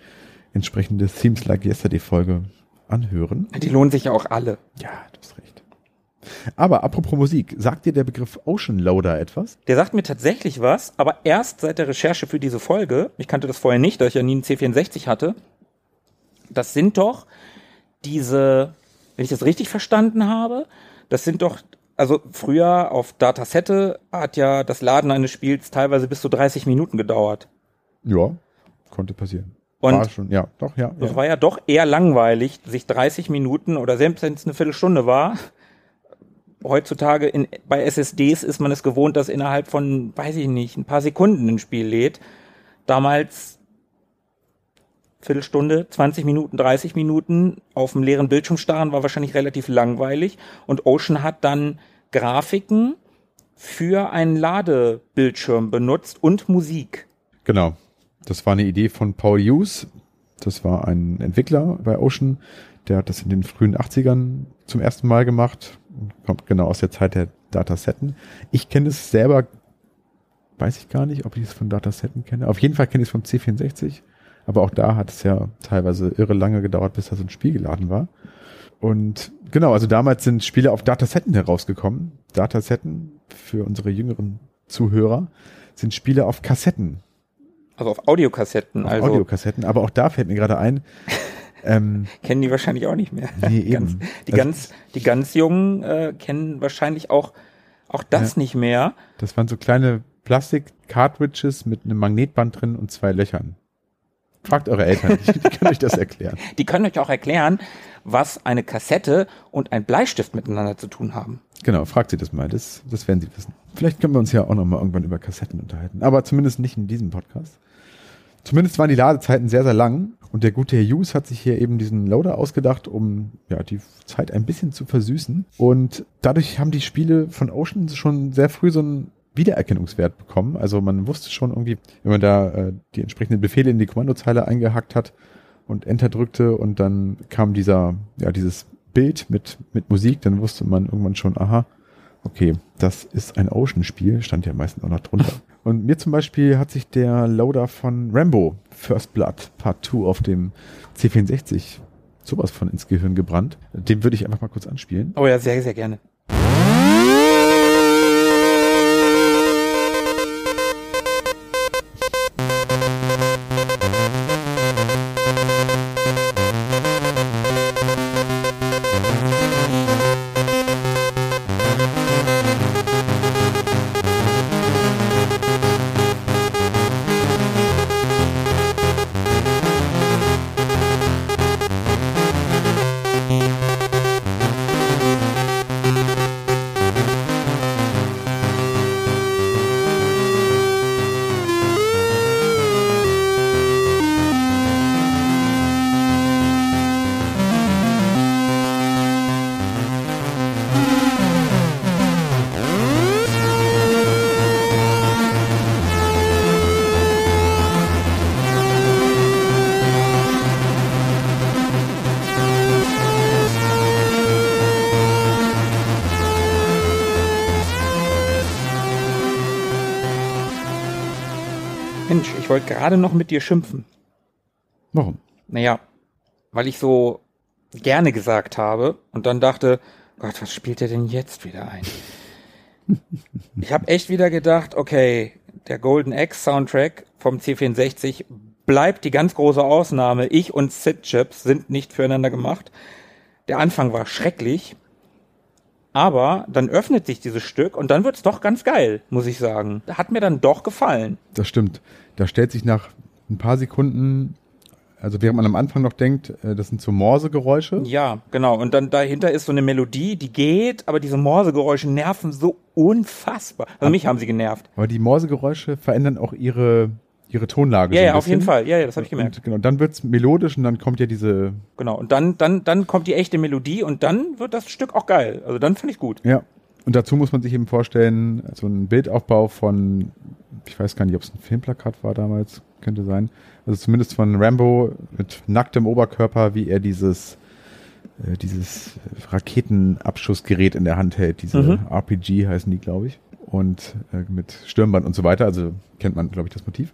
entsprechende Themes Like Yesterday Folge anhören. die lohnen sich ja auch alle. Ja, du hast recht. Aber apropos Musik, sagt dir der Begriff Ocean Loader etwas? Der sagt mir tatsächlich was, aber erst seit der Recherche für diese Folge, ich kannte das vorher nicht, da ich ja nie einen C64 hatte, das sind doch diese, wenn ich das richtig verstanden habe, das sind doch, also früher auf Datasette hat ja das Laden eines Spiels teilweise bis zu 30 Minuten gedauert. Ja, konnte passieren. Und War schon, ja, doch, ja. das ja. war ja doch eher langweilig, sich 30 Minuten oder selbst wenn es eine Viertelstunde war. Heutzutage in, bei SSDs ist man es gewohnt, dass innerhalb von, weiß ich nicht, ein paar Sekunden ein Spiel lädt. Damals Viertelstunde, 20 Minuten, 30 Minuten auf dem leeren Bildschirm starren war wahrscheinlich relativ langweilig. Und Ocean hat dann Grafiken für einen Ladebildschirm benutzt und Musik. Genau. Das war eine Idee von Paul Hughes. Das war ein Entwickler bei Ocean. Der hat das in den frühen 80ern zum ersten Mal gemacht. Kommt genau aus der Zeit der Datasetten. Ich kenne es selber, weiß ich gar nicht, ob ich es von Datasetten kenne. Auf jeden Fall kenne ich es vom C64. Aber auch da hat es ja teilweise irre lange gedauert, bis da so ein Spiel geladen war. Und genau, also damals sind Spiele auf Datasetten herausgekommen. Datasetten für unsere jüngeren Zuhörer sind Spiele auf Kassetten Also auf Audiokassetten. auf also Audiokassetten, aber auch da fällt mir gerade ein, ähm, kennen die wahrscheinlich auch nicht mehr. Nee, Die ganz, eben. die, Also- ganz, die ganz Jungen äh, kennen wahrscheinlich auch, auch das nicht mehr. das waren so kleine Plastik-Cartridges mit einem Magnetband drin und zwei Löchern. Fragt eure Eltern, die, die können euch das erklären. Die können euch auch erklären, was eine Kassette und ein Bleistift miteinander zu tun haben. Genau, fragt sie das mal, das, das werden sie wissen. Vielleicht können wir uns ja auch noch mal irgendwann über Kassetten unterhalten, aber zumindest nicht in diesem Podcast. Zumindest waren die Ladezeiten sehr, sehr lang und der gute Herr Hughes hat sich hier eben diesen Loader ausgedacht, um ja, die Zeit ein bisschen zu versüßen. Und dadurch haben die Spiele von Ocean schon sehr früh so einen Wiedererkennungswert bekommen. Also man wusste schon irgendwie, wenn man da äh, die entsprechenden Befehle in die Kommandozeile eingehackt hat und Enter drückte und dann kam dieser, ja, dieses Bild mit, mit Musik, dann wusste man irgendwann schon, aha, okay, das ist ein Ocean-Spiel, stand ja meistens auch noch drunter. Und mir zum Beispiel hat sich der Loader von Rambo, First Blood Part 2 auf dem C64 sowas von ins Gehirn gebrannt. Den würde ich einfach mal kurz anspielen. Oh ja, sehr, sehr gerne. Gerade noch mit dir schimpfen. Warum? Naja, weil ich so gerne gesagt habe und dann dachte, Gott, was spielt er denn jetzt wieder ein? ich habe echt wieder gedacht, okay, der Golden Axe Soundtrack vom C64 bleibt die ganz große Ausnahme. Ich und Sid Chips sind nicht füreinander gemacht. Der Anfang war schrecklich, aber dann öffnet sich dieses Stück und dann wird's doch ganz geil, muss ich sagen. Hat mir dann doch gefallen. Das stimmt. Da stellt sich nach ein paar Sekunden, also während man am Anfang noch denkt, äh, das sind so Morsegeräusche. Ja, genau. Und dann dahinter ist so eine Melodie, die geht, aber diese Morsegeräusche nerven so unfassbar. Also mich haben sie genervt. Aber die Morsegeräusche verändern auch ihre, ihre Tonlage. Ja, so ja, auf jeden. Fall. Ja, ja, das habe ich gemerkt. Und, genau, dann wird's melodisch und dann kommt ja diese, Genau. Und dann, dann, dann kommt die echte Melodie und dann wird das Stück auch geil. Also dann finde ich gut. ja. Und dazu muss man sich eben vorstellen, so ein Bildaufbau von, ich weiß gar nicht, ob es ein Filmplakat war damals, könnte sein. Also zumindest von Rambo mit nacktem Oberkörper, wie er dieses, äh, dieses Raketenabschussgerät in der Hand hält. Diese Mhm. RPG heißen die, glaube ich. Und äh, mit Stirnband und so weiter. Also kennt man, glaube ich, das Motiv.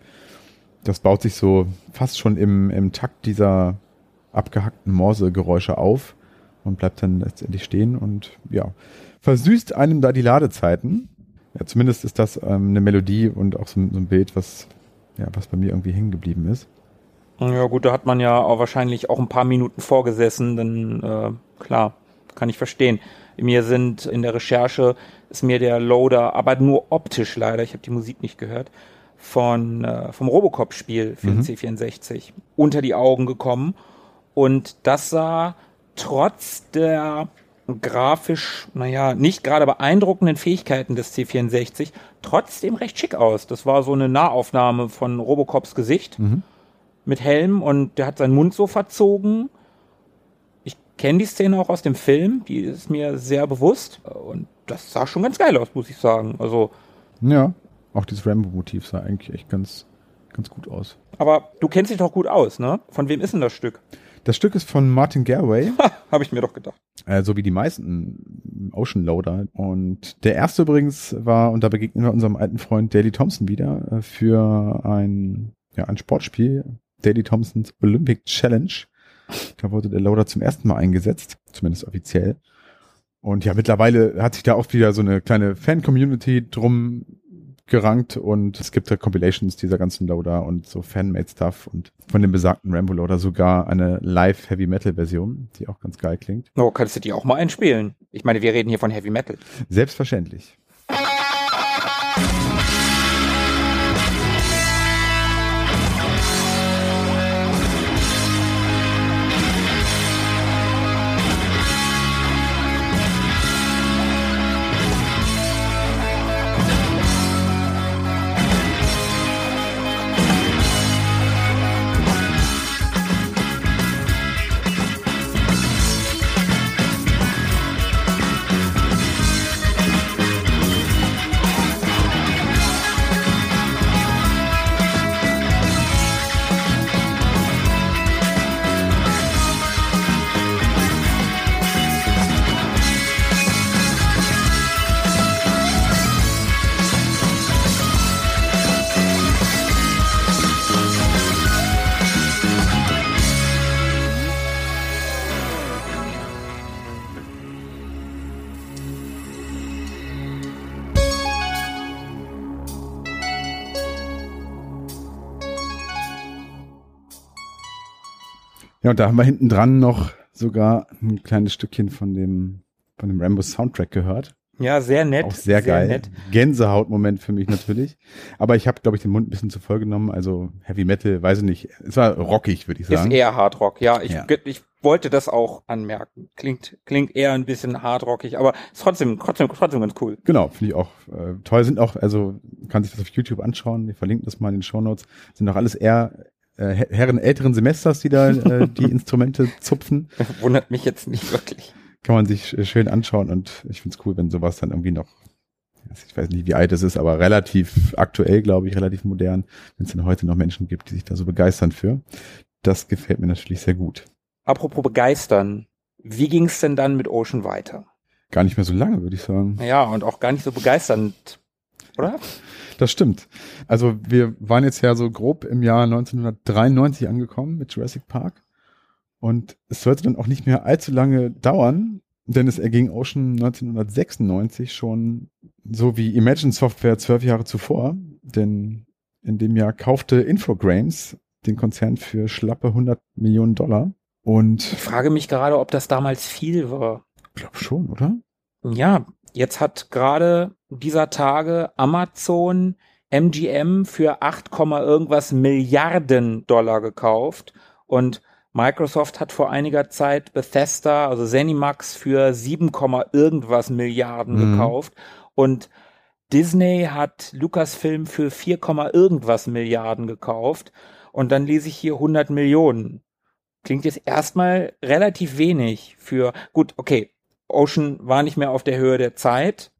Das baut sich so fast schon im, im Takt dieser abgehackten Morse-Geräusche auf und bleibt dann letztendlich stehen und ja, versüßt einem da die Ladezeiten. Ja, zumindest ist das ähm, eine Melodie und auch so, ein- so ein Bild, was, ja, was bei mir irgendwie hängen geblieben ist. Ja gut, da hat man ja auch wahrscheinlich auch ein paar Minuten vorgesessen, dann äh, klar, kann ich verstehen. Mir sind in der Recherche ist mir der Loader, aber nur optisch leider, ich habe die Musik nicht gehört, von äh, vom Robocop-Spiel für den C64 unter die Augen gekommen und das sah trotz der grafisch, naja, nicht gerade beeindruckenden Fähigkeiten des C64 trotzdem recht schick aus. Das war so eine Nahaufnahme von Robocops Gesicht mit Helm und der hat seinen Mund so verzogen. Ich kenne die Szene auch aus dem Film, die ist mir sehr bewusst und das sah schon ganz geil aus, muss ich sagen. Also, Ja, auch dieses Rambo-Motiv sah eigentlich echt ganz, ganz gut aus. aber du kennst dich doch gut aus, ne? Von wem ist denn das Stück? Das Stück ist von Martin Garway. Ha, habe ich mir doch gedacht. äh, so wie die meisten Ocean Loader. Und der erste übrigens war, und da begegnen wir unserem alten Freund Daley Thompson wieder, äh, für ein, ja, ein Sportspiel, Daley Thompsons Olympic Challenge. Da wurde der Loader zum ersten Mal eingesetzt, zumindest offiziell. Und ja, mittlerweile hat sich da auch wieder so eine kleine Fan-Community drum gerankt und es gibt da Compilations dieser ganzen Loader und so Fanmade-Stuff und von dem besagten Rambo-Loader sogar eine Live-Heavy-Metal-Version, die auch ganz geil klingt. Oh, kannst du die auch mal einspielen? Ich meine, wir reden hier von Heavy Metal. Selbstverständlich. Ja, und da haben wir hinten dran noch sogar ein kleines Stückchen von dem, von dem Rambo Soundtrack gehört. Ja, sehr nett. Auch sehr, geil. Nett. Gänsehautmoment für mich natürlich. Aber ich habe, glaube ich, den Mund ein bisschen zu voll genommen. Also Heavy Metal, weiß ich nicht. Es war rockig, würde ich Ist sagen. eher Hardrock, ja. Ich, Ja. ich wollte das auch anmerken. Klingt, klingt eher ein bisschen hardrockig, aber ist trotzdem, trotzdem, trotzdem ganz cool. Genau, finde ich auch äh, toll. Sind auch, also kann sich das auf YouTube anschauen. Wir verlinken das mal in den Shownotes. Sind auch alles eher äh, Her- Herren älteren Semesters, die da äh, die Instrumente zupfen. Wundert mich jetzt nicht wirklich. Kann man sich äh, schön anschauen und ich finde es cool, wenn sowas dann irgendwie noch, ich weiß nicht, wie alt es ist, aber relativ aktuell, glaube ich, relativ modern, wenn es dann heute noch Menschen gibt, die sich da so begeistern für. Das gefällt mir natürlich sehr gut. Apropos begeistern. Wie ging es denn dann mit Ocean weiter? Gar nicht mehr so lange, würde ich sagen. Ja, und auch gar nicht so begeisternd, oder? Das stimmt. Also wir waren jetzt ja so grob im Jahr 1993 angekommen mit Jurassic Park. Und es sollte dann auch nicht mehr allzu lange dauern, denn es erging Ocean 1996 schon so wie Imagine Software zwölf Jahre zuvor. Denn in dem Jahr kaufte Infogrames den Konzern für schlappe 100 Millionen Dollar. Und Ich frage mich gerade, ob das damals viel war. ich glaube schon, oder? Ja, jetzt hat gerade dieser Tage Amazon MGM für 8, Komma irgendwas Milliarden Dollar gekauft und Microsoft hat vor einiger Zeit Bethesda, also Zenimax für 7, Komma irgendwas Milliarden Mhm. gekauft und Disney hat Lucasfilm für 4, irgendwas Milliarden gekauft und dann lese ich hier 100 Millionen. Klingt jetzt erstmal relativ wenig für, gut, okay, Ocean war nicht mehr auf der Höhe der Zeit.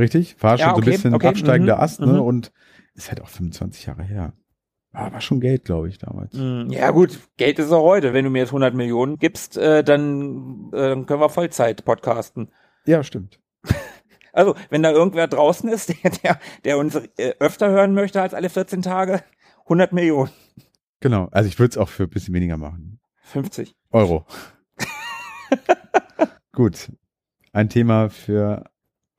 Richtig, war schon Ja, so ein okay, bisschen okay, absteigender mhm, Ast, ne? mhm. Und ist halt auch 25 Jahre her. War, war schon Geld, glaube ich, damals. Hm, Ja gut, Geld ist auch heute. Wenn du mir jetzt 100 Millionen gibst, äh, dann, äh, können wir Vollzeit podcasten. Ja, stimmt. Also, wenn da irgendwer draußen ist, der, der, der uns äh, öfter hören möchte als alle 14 Tage, 100 Millionen. Genau. Also ich würde es auch für ein bisschen weniger machen. 50. Euro. Gut. Ein Thema für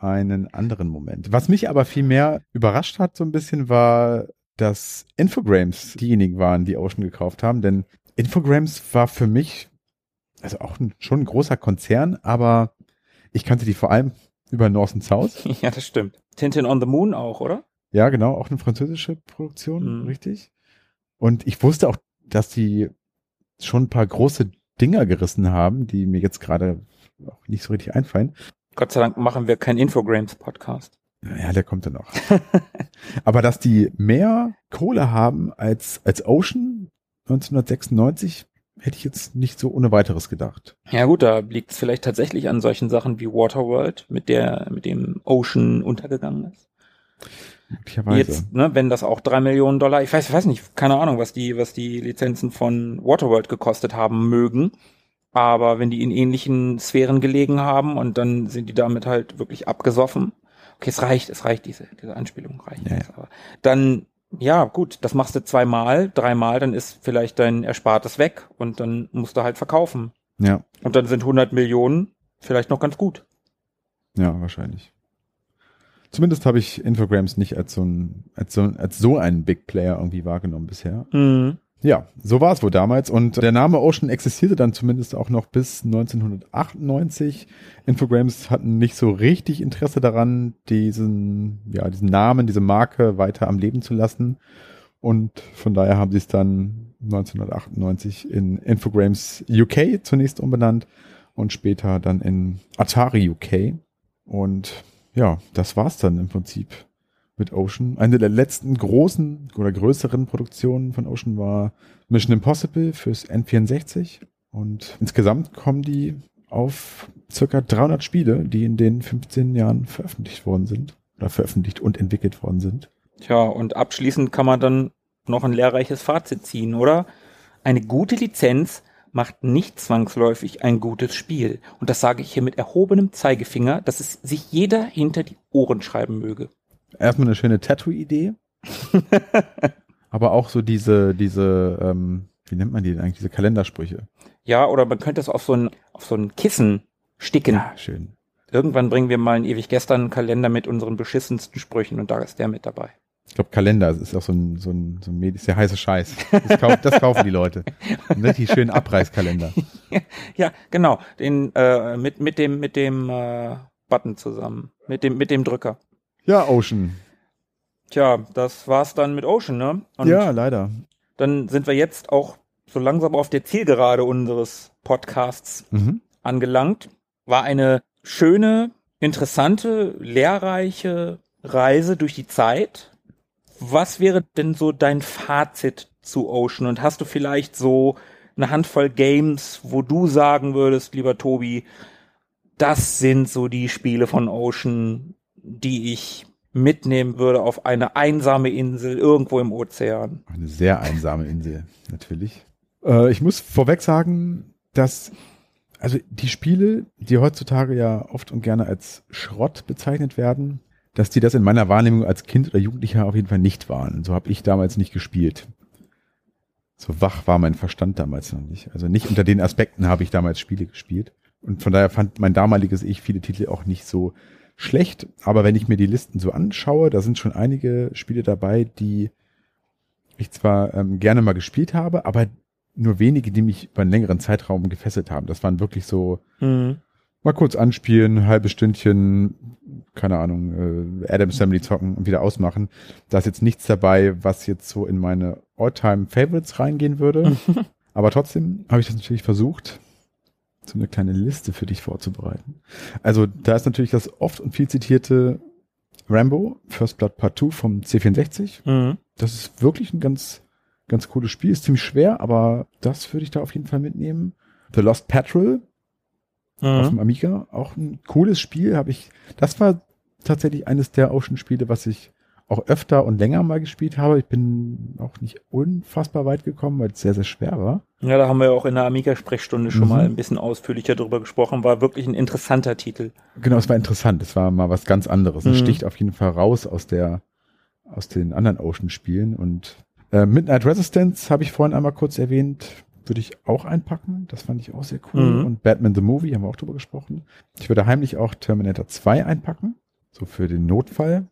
einen anderen Moment. Was mich aber viel mehr überrascht hat so ein bisschen war, dass Infogrames diejenigen waren, die Ocean gekauft haben, denn Infogrames war für mich also auch ein, schon ein großer Konzern, aber ich kannte die vor allem über North and South. Ja, das stimmt. Tintin on the Moon auch, oder? Ja, genau, auch eine französische Produktion, Mhm. richtig. Und ich wusste auch, dass die schon ein paar große Dinger gerissen haben, die mir jetzt gerade auch nicht so richtig einfallen. Gott sei Dank machen wir keinen Infogrames-Podcast. Ja, der kommt dann noch. Aber dass die mehr Kohle haben als, als Ocean 1996, hätte ich jetzt nicht so ohne weiteres gedacht. Ja gut, da liegt es vielleicht tatsächlich an solchen Sachen wie Waterworld, mit der, mit dem Ocean untergegangen ist. Möglicherweise. Jetzt, ne, wenn das auch drei Millionen Dollar, ich weiß, ich weiß nicht, keine Ahnung, was die, was die Lizenzen von Waterworld gekostet haben mögen. Aber wenn die in ähnlichen Sphären gelegen haben und dann sind die damit halt wirklich abgesoffen. Okay, es reicht, es reicht, diese, diese Anspielung reicht. Ja, Aber dann, ja, gut, das machst du zweimal, dreimal, dann ist vielleicht dein Erspartes weg und dann musst du halt verkaufen. Ja, Und dann sind 100 Millionen vielleicht noch ganz gut. ja, wahrscheinlich. Zumindest habe ich Infogrames nicht als so ein, als so, als so einen Big Player irgendwie wahrgenommen bisher. Mhm. Ja, so war es wohl damals. Und der Name Ocean existierte dann zumindest auch noch bis 1998. Infogrames hatten nicht so richtig Interesse daran, diesen, ja, diesen Namen, diese Marke weiter am Leben zu lassen. Und von daher haben sie es dann 1998 in Infogrames UK zunächst umbenannt und später dann in Atari UK. Und ja, das war's dann im Prinzip mit Ocean. Eine der letzten großen oder größeren Produktionen von Ocean war Mission Impossible fürs N64. Und insgesamt kommen die auf circa 300 Spiele, die in den 15 Jahren veröffentlicht worden sind. Oder veröffentlicht und entwickelt worden sind. Tja, und abschließend kann man dann noch ein lehrreiches Fazit ziehen, oder? Eine gute Lizenz macht nicht zwangsläufig ein gutes Spiel. Und das sage ich hier mit erhobenem Zeigefinger, dass es sich jeder hinter die Ohren schreiben möge. Erstmal eine schöne Tattoo-Idee. Aber auch so diese, diese, ähm, wie nennt man die denn eigentlich, diese Kalendersprüche. Ja, oder man könnte es auf so ein, auf so ein Kissen sticken. Ja, schön. Irgendwann bringen wir mal einen ewig gestern Kalender mit unseren beschissensten Sprüchen und da ist der mit dabei. Ich glaube, Kalender ist auch so ein, so ein, so ein ist der heiße Scheiß. Das, kauf, das kaufen die Leute. Einen richtig schönen Abreißkalender. Ja, genau. Den, äh, mit, mit dem, mit dem äh, Button zusammen. Mit dem, mit dem Drücker. Ja, Ocean. Tja, das war's dann mit Ocean, ne? Und ja, leider. dann sind wir jetzt auch so langsam auf der Zielgerade unseres Podcasts Mhm. angelangt. War eine schöne, interessante, lehrreiche Reise durch die Zeit. Was wäre denn so dein Fazit zu Ocean? Und hast du vielleicht so eine Handvoll Games, wo du sagen würdest, lieber Tobi, das sind so die Spiele von Ocean, die ich mitnehmen würde auf eine einsame Insel irgendwo im Ozean? Eine sehr einsame Insel, natürlich. Äh, ich muss vorweg sagen, dass also die Spiele, die heutzutage ja oft und gerne als Schrott bezeichnet werden, dass die das in meiner Wahrnehmung als Kind oder Jugendlicher auf jeden Fall nicht waren. So habe ich damals nicht gespielt. So wach war mein Verstand damals noch nicht. Also nicht unter den Aspekten habe ich damals Spiele gespielt. Und von daher fand mein damaliges Ich viele Titel auch nicht so schlecht. Aber wenn ich mir die Listen so anschaue, da sind schon einige Spiele dabei, die ich zwar ähm, gerne mal gespielt habe, aber nur wenige, die mich über einen längeren Zeitraum gefesselt haben. Das waren wirklich so Mhm. mal kurz anspielen, halbes Stündchen, keine Ahnung, äh, Adams Family zocken und wieder ausmachen. Da ist jetzt nichts dabei, was jetzt so in meine All-Time Favorites reingehen würde. Aber trotzdem habe ich das natürlich versucht, so eine kleine Liste für dich vorzubereiten. Also da ist natürlich das oft und viel zitierte Rambo, First Blood Part 2 vom C64. Mhm. Das ist wirklich ein ganz, ganz cooles Spiel. Ist ziemlich schwer, aber das würde ich da auf jeden Fall mitnehmen. The Lost Patrol auf dem Mhm. Amiga, auch ein cooles Spiel. Habe ich, das war tatsächlich eines der Ocean-Spiele, was ich auch öfter und länger mal gespielt habe. Ich bin auch nicht unfassbar weit gekommen, weil es sehr, sehr schwer war. Ja, da haben wir ja auch in der Amiga-Sprechstunde schon Mhm. mal ein bisschen ausführlicher drüber gesprochen. War wirklich ein interessanter Titel. Genau, es war interessant. Es war mal was ganz anderes. Es Mhm. sticht auf jeden Fall raus aus der, aus den anderen Ocean-Spielen. Und äh, Midnight Resistance habe ich vorhin einmal kurz erwähnt. Würde ich auch einpacken. Das fand ich auch sehr cool. Mhm. Und Batman the Movie haben wir auch drüber gesprochen. Ich würde heimlich auch Terminator 2 einpacken. So für den Notfall.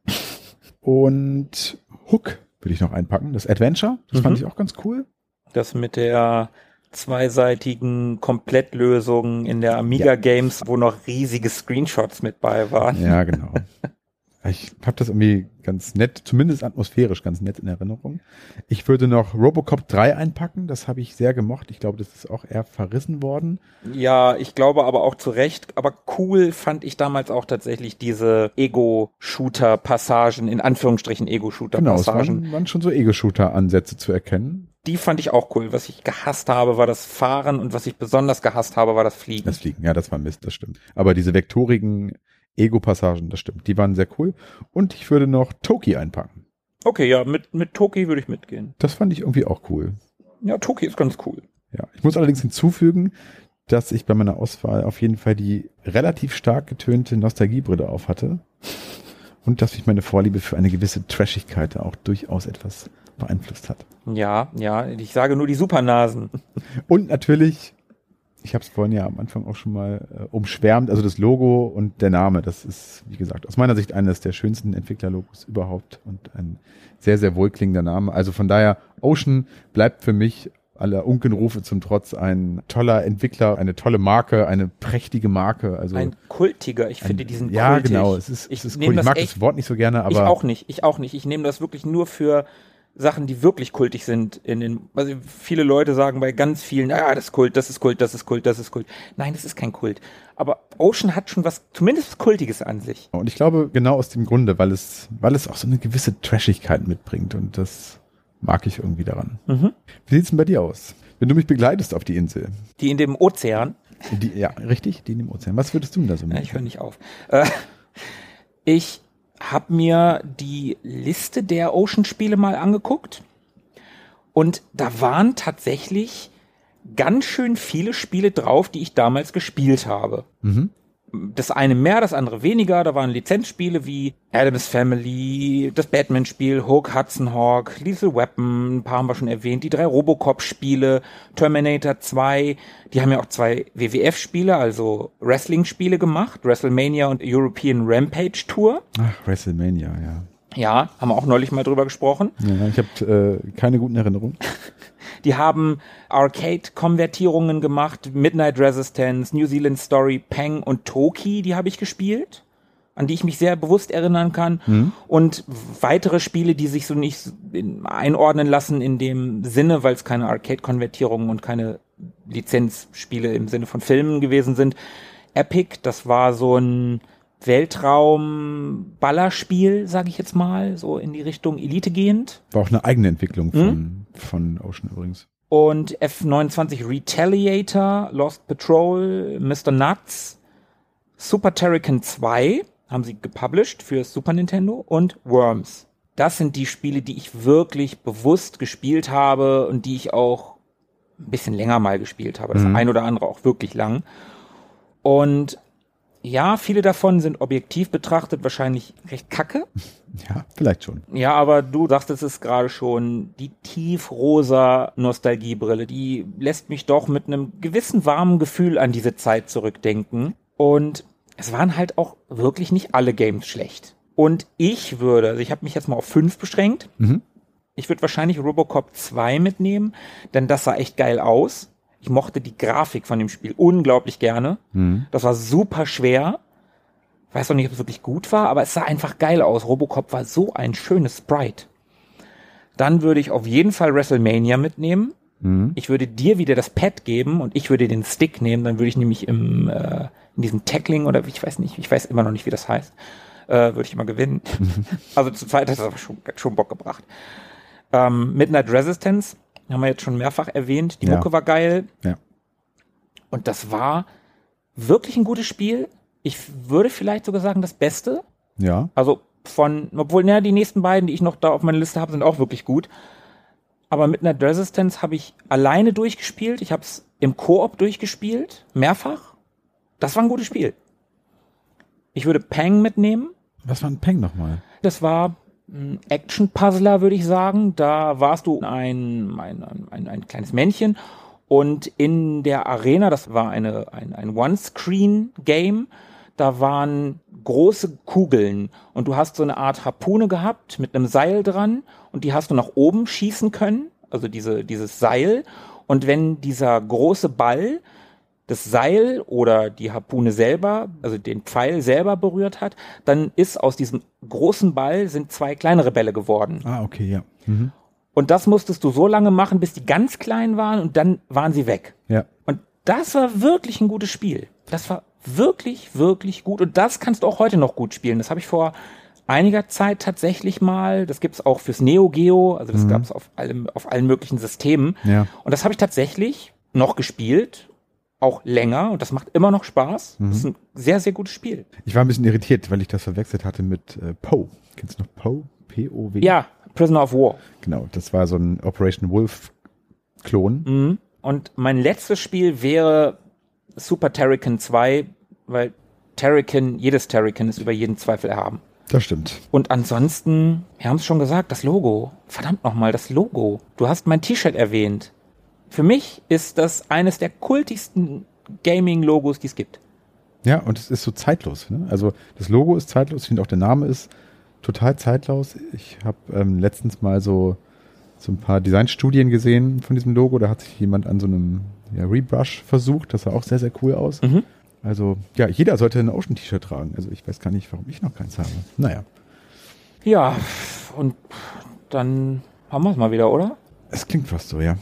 Und Hook würde ich noch einpacken. Das Adventure. Das Mhm. fand ich auch ganz cool. Das mit der zweiseitigen Komplettlösung in der Amiga Games, wo noch riesige Screenshots mit bei waren. Ja, genau. Ich habe das irgendwie ganz nett, zumindest atmosphärisch ganz nett in Erinnerung. Ich würde noch Robocop 3 einpacken, das habe ich sehr gemocht. Ich glaube, das ist auch eher verrissen worden. Ja, ich glaube aber auch zu Recht. Aber cool fand ich damals auch tatsächlich diese Ego-Shooter-Passagen, in Anführungsstrichen Genau, es Ego-Shooter-Passagen. waren, waren schon so Ego-Shooter-Ansätze zu erkennen. Die fand ich auch cool. Was ich gehasst habe, war das Fahren und was ich besonders gehasst habe, war das Fliegen. Das Fliegen, ja, das war Mist, das stimmt. Aber diese vektorigen Ego-Passagen, das stimmt, die waren sehr cool. Und ich würde noch Toki einpacken. Okay, ja, mit, mit Toki würde ich mitgehen. Das fand ich irgendwie auch cool. Ja, Toki ist ganz cool. Ja, ich muss allerdings hinzufügen, dass ich bei meiner Auswahl auf jeden Fall die relativ stark getönte Nostalgiebrille auf hatte und dass mich meine Vorliebe für eine gewisse Trashigkeit auch durchaus etwas beeinflusst hat. Ja, ja, ich sage nur die Supernasen. Und natürlich, ich habe es vorhin ja am Anfang auch schon mal äh, umschwärmt, also das Logo und der Name, das ist, wie gesagt, aus meiner Sicht eines der schönsten Entwicklerlogos überhaupt und ein sehr, sehr wohlklingender Name. Also von daher, Ocean bleibt für mich aller Unkenrufe zum Trotz ein toller Entwickler, eine tolle Marke, eine prächtige Marke. Also Ein kultiger, ich finde ein- diesen ja, kultig. genau. Es ist, ich es ist cool. Ich das mag das Wort nicht so gerne, aber ich auch nicht, ich auch nicht. Ich nehme das wirklich nur für Sachen, die wirklich kultig sind in den, also viele Leute sagen bei ganz vielen, ja, das ist Kult, das ist Kult, das ist Kult, das ist Kult. Nein, das ist kein Kult. Aber Ocean hat schon was, zumindest was Kultiges an sich. Und ich glaube, genau aus dem Grunde, weil es, weil es auch so eine gewisse Trashigkeit mitbringt und das mag ich irgendwie daran. Mhm. Wie sieht's denn bei dir aus? Wenn du mich begleitest auf die Insel. Die in dem Ozean, Die, ja, richtig, die in dem Ozean. Was würdest du denn da so ja, machen? ich höre nicht auf. Äh, ich habe mir die Liste der Ocean-Spiele mal angeguckt und da waren tatsächlich ganz schön viele Spiele drauf, die ich damals gespielt habe. Mhm. Das eine mehr, das andere weniger. Da waren Lizenzspiele wie Adams Family, das Batman-Spiel, Hook, Hudson Hawk, Lethal Weapon, ein paar haben wir schon erwähnt, die drei Robocop-Spiele, Terminator 2. Die haben ja auch zwei WWF-Spiele, also Wrestling-Spiele gemacht, WrestleMania und European Rampage Tour. Ach, WrestleMania, ja. Ja, haben wir auch neulich mal drüber gesprochen. ja ich habe äh, keine guten Erinnerungen. Die haben Arcade-Konvertierungen gemacht, Midnight Resistance, New Zealand Story, Peng und Toki, die habe ich gespielt, an die ich mich sehr bewusst erinnern kann. Und weitere Spiele, die sich so nicht in, einordnen lassen in dem Sinne, weil es keine Arcade-Konvertierungen und keine Lizenzspiele im Sinne von Filmen gewesen sind. Epic, das war so ein Weltraum-Ballerspiel, sage ich jetzt mal, so in die Richtung Elite gehend. War auch eine eigene Entwicklung von, Mhm. von Ocean übrigens. und F29 Retaliator, Lost Patrol, Mr. Nuts, Super Terrican 2 haben sie gepublished für Super Nintendo und Worms. Das sind die Spiele, die ich wirklich bewusst gespielt habe und die ich auch ein bisschen länger mal gespielt habe. Das Mhm. ein oder andere auch wirklich lang. Und ja, viele davon sind objektiv betrachtet wahrscheinlich recht kacke. Ja, vielleicht schon. Ja, aber du sagtest es gerade schon, die tiefrosa Nostalgiebrille, die lässt mich doch mit einem gewissen warmen Gefühl an diese Zeit zurückdenken. Und es waren halt auch wirklich nicht alle Games schlecht. Und ich würde, also ich habe mich jetzt mal auf fünf beschränkt. Mhm. Ich würde wahrscheinlich Robocop 2 mitnehmen, denn das sah echt geil aus. Ich mochte die Grafik von dem Spiel unglaublich gerne. Mhm. Das war super schwer. Weiß auch nicht, ob es wirklich gut war, aber es sah einfach geil aus. Robocop war so ein schönes Sprite. Dann würde ich auf jeden Fall WrestleMania mitnehmen. Mhm. Ich würde dir wieder das Pad geben und ich würde den Stick nehmen. Dann würde ich nämlich im, äh, in diesem Tackling oder ich weiß nicht, ich weiß immer noch nicht, wie das heißt, äh, würde ich immer gewinnen. also zu zweit hat das aber schon, schon Bock gebracht. Ähm, Midnight Resistance haben wir jetzt schon mehrfach erwähnt. Die Ja. Mucke war geil. Ja. Und das war wirklich ein gutes Spiel. Ich würde vielleicht sogar sagen, das Beste. Ja. Also von, obwohl, naja, die nächsten beiden, die ich noch da auf meiner Liste habe, sind auch wirklich gut. Aber Midnight Resistance habe ich alleine durchgespielt. Ich habe es im Koop durchgespielt, mehrfach. Das war ein gutes Spiel. Ich würde Pang mitnehmen. Was war ein Peng nochmal? Das war Action-Puzzler, würde ich sagen. Da warst du ein, ein, ein, ein kleines Männchen und in der Arena, das war eine, ein, ein One-Screen-Game, da waren große Kugeln und du hast so eine Art Harpune gehabt mit einem Seil dran und die hast du nach oben schießen können, also diese, dieses Seil. Und wenn dieser große Ball das Seil oder die Harpune selber, also den Pfeil selber berührt hat, dann ist aus diesem großen Ball sind zwei kleinere Bälle geworden. Ah, okay, ja. Mhm. Und das musstest du so lange machen, bis die ganz klein waren und dann waren sie weg. Ja. Und das war wirklich ein gutes Spiel. Das war wirklich, wirklich gut. Und das kannst du auch heute noch gut spielen. Das habe ich vor einiger Zeit tatsächlich mal. Das gibt's auch fürs Neo Geo. Also das gab's auf, allem, auf allen möglichen Systemen. Ja. Und das habe ich tatsächlich noch gespielt. Auch länger. Und das macht immer noch Spaß. Das ist ein sehr, sehr gutes Spiel. Ich war ein bisschen irritiert, weil ich das verwechselt hatte mit äh, Poe. Kennst du noch Poe? P-O-W? Ja, Prisoner of War. Genau, das war so ein Operation Wolf-Klon. Mhm. Und mein letztes Spiel wäre Super Terrican 2, weil Terrican, jedes Terrican ist über jeden Zweifel erhaben. Das stimmt. Und ansonsten, wir haben es schon gesagt, das Logo. Verdammt nochmal, das Logo. Du hast mein T-Shirt erwähnt. Für mich ist das eines der kultigsten Gaming-Logos, die es gibt. Ja, und es ist so zeitlos. Ne? Also das Logo ist zeitlos, ich finde auch der Name ist total zeitlos. Ich habe ähm, letztens mal so, so ein paar Designstudien gesehen von diesem Logo. Da hat sich jemand an so einem ja, Rebrush versucht. Das sah auch sehr, sehr cool aus. Mhm. Also ja, jeder sollte ein Ocean-T-Shirt tragen. Also ich weiß gar nicht, warum ich noch keins habe. Naja, Ja, und dann haben wir es mal wieder, oder? es klingt fast so, ja.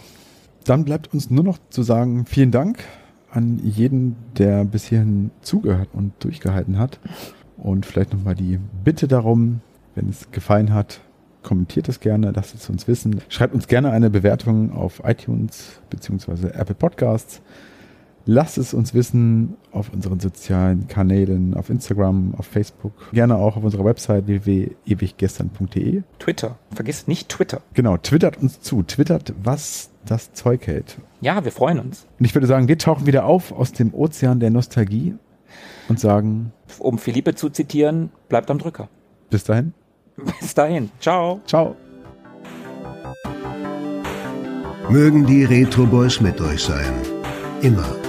Dann bleibt uns nur noch zu sagen, vielen Dank an jeden, der bis hierhin zugehört und durchgehalten hat. Und vielleicht nochmal die Bitte darum, wenn es gefallen hat, kommentiert es gerne, lasst es uns wissen. Schreibt uns gerne eine Bewertung auf iTunes bzw. Apple Podcasts. Lasst es uns wissen auf unseren sozialen Kanälen, auf Instagram, auf Facebook, gerne auch auf unserer Website www.ewiggestern.de. Twitter. Vergiss nicht Twitter. Genau, twittert uns zu, twittert, was das Zeug hält. Ja, wir freuen uns. Und ich würde sagen, wir tauchen wieder auf aus dem Ozean der Nostalgie und sagen Um Philippe zu zitieren, bleibt am Drücker. bis dahin. Bis dahin. Ciao. Ciao. Mögen die Retro Boys mit euch sein. Immer.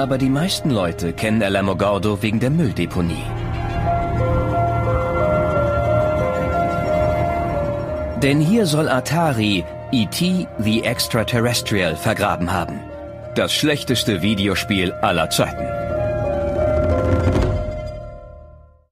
Aber die meisten Leute kennen Alamogordo wegen der Mülldeponie. Denn hier soll Atari E.T. the Extraterrestrial vergraben haben. Das schlechteste Videospiel aller Zeiten.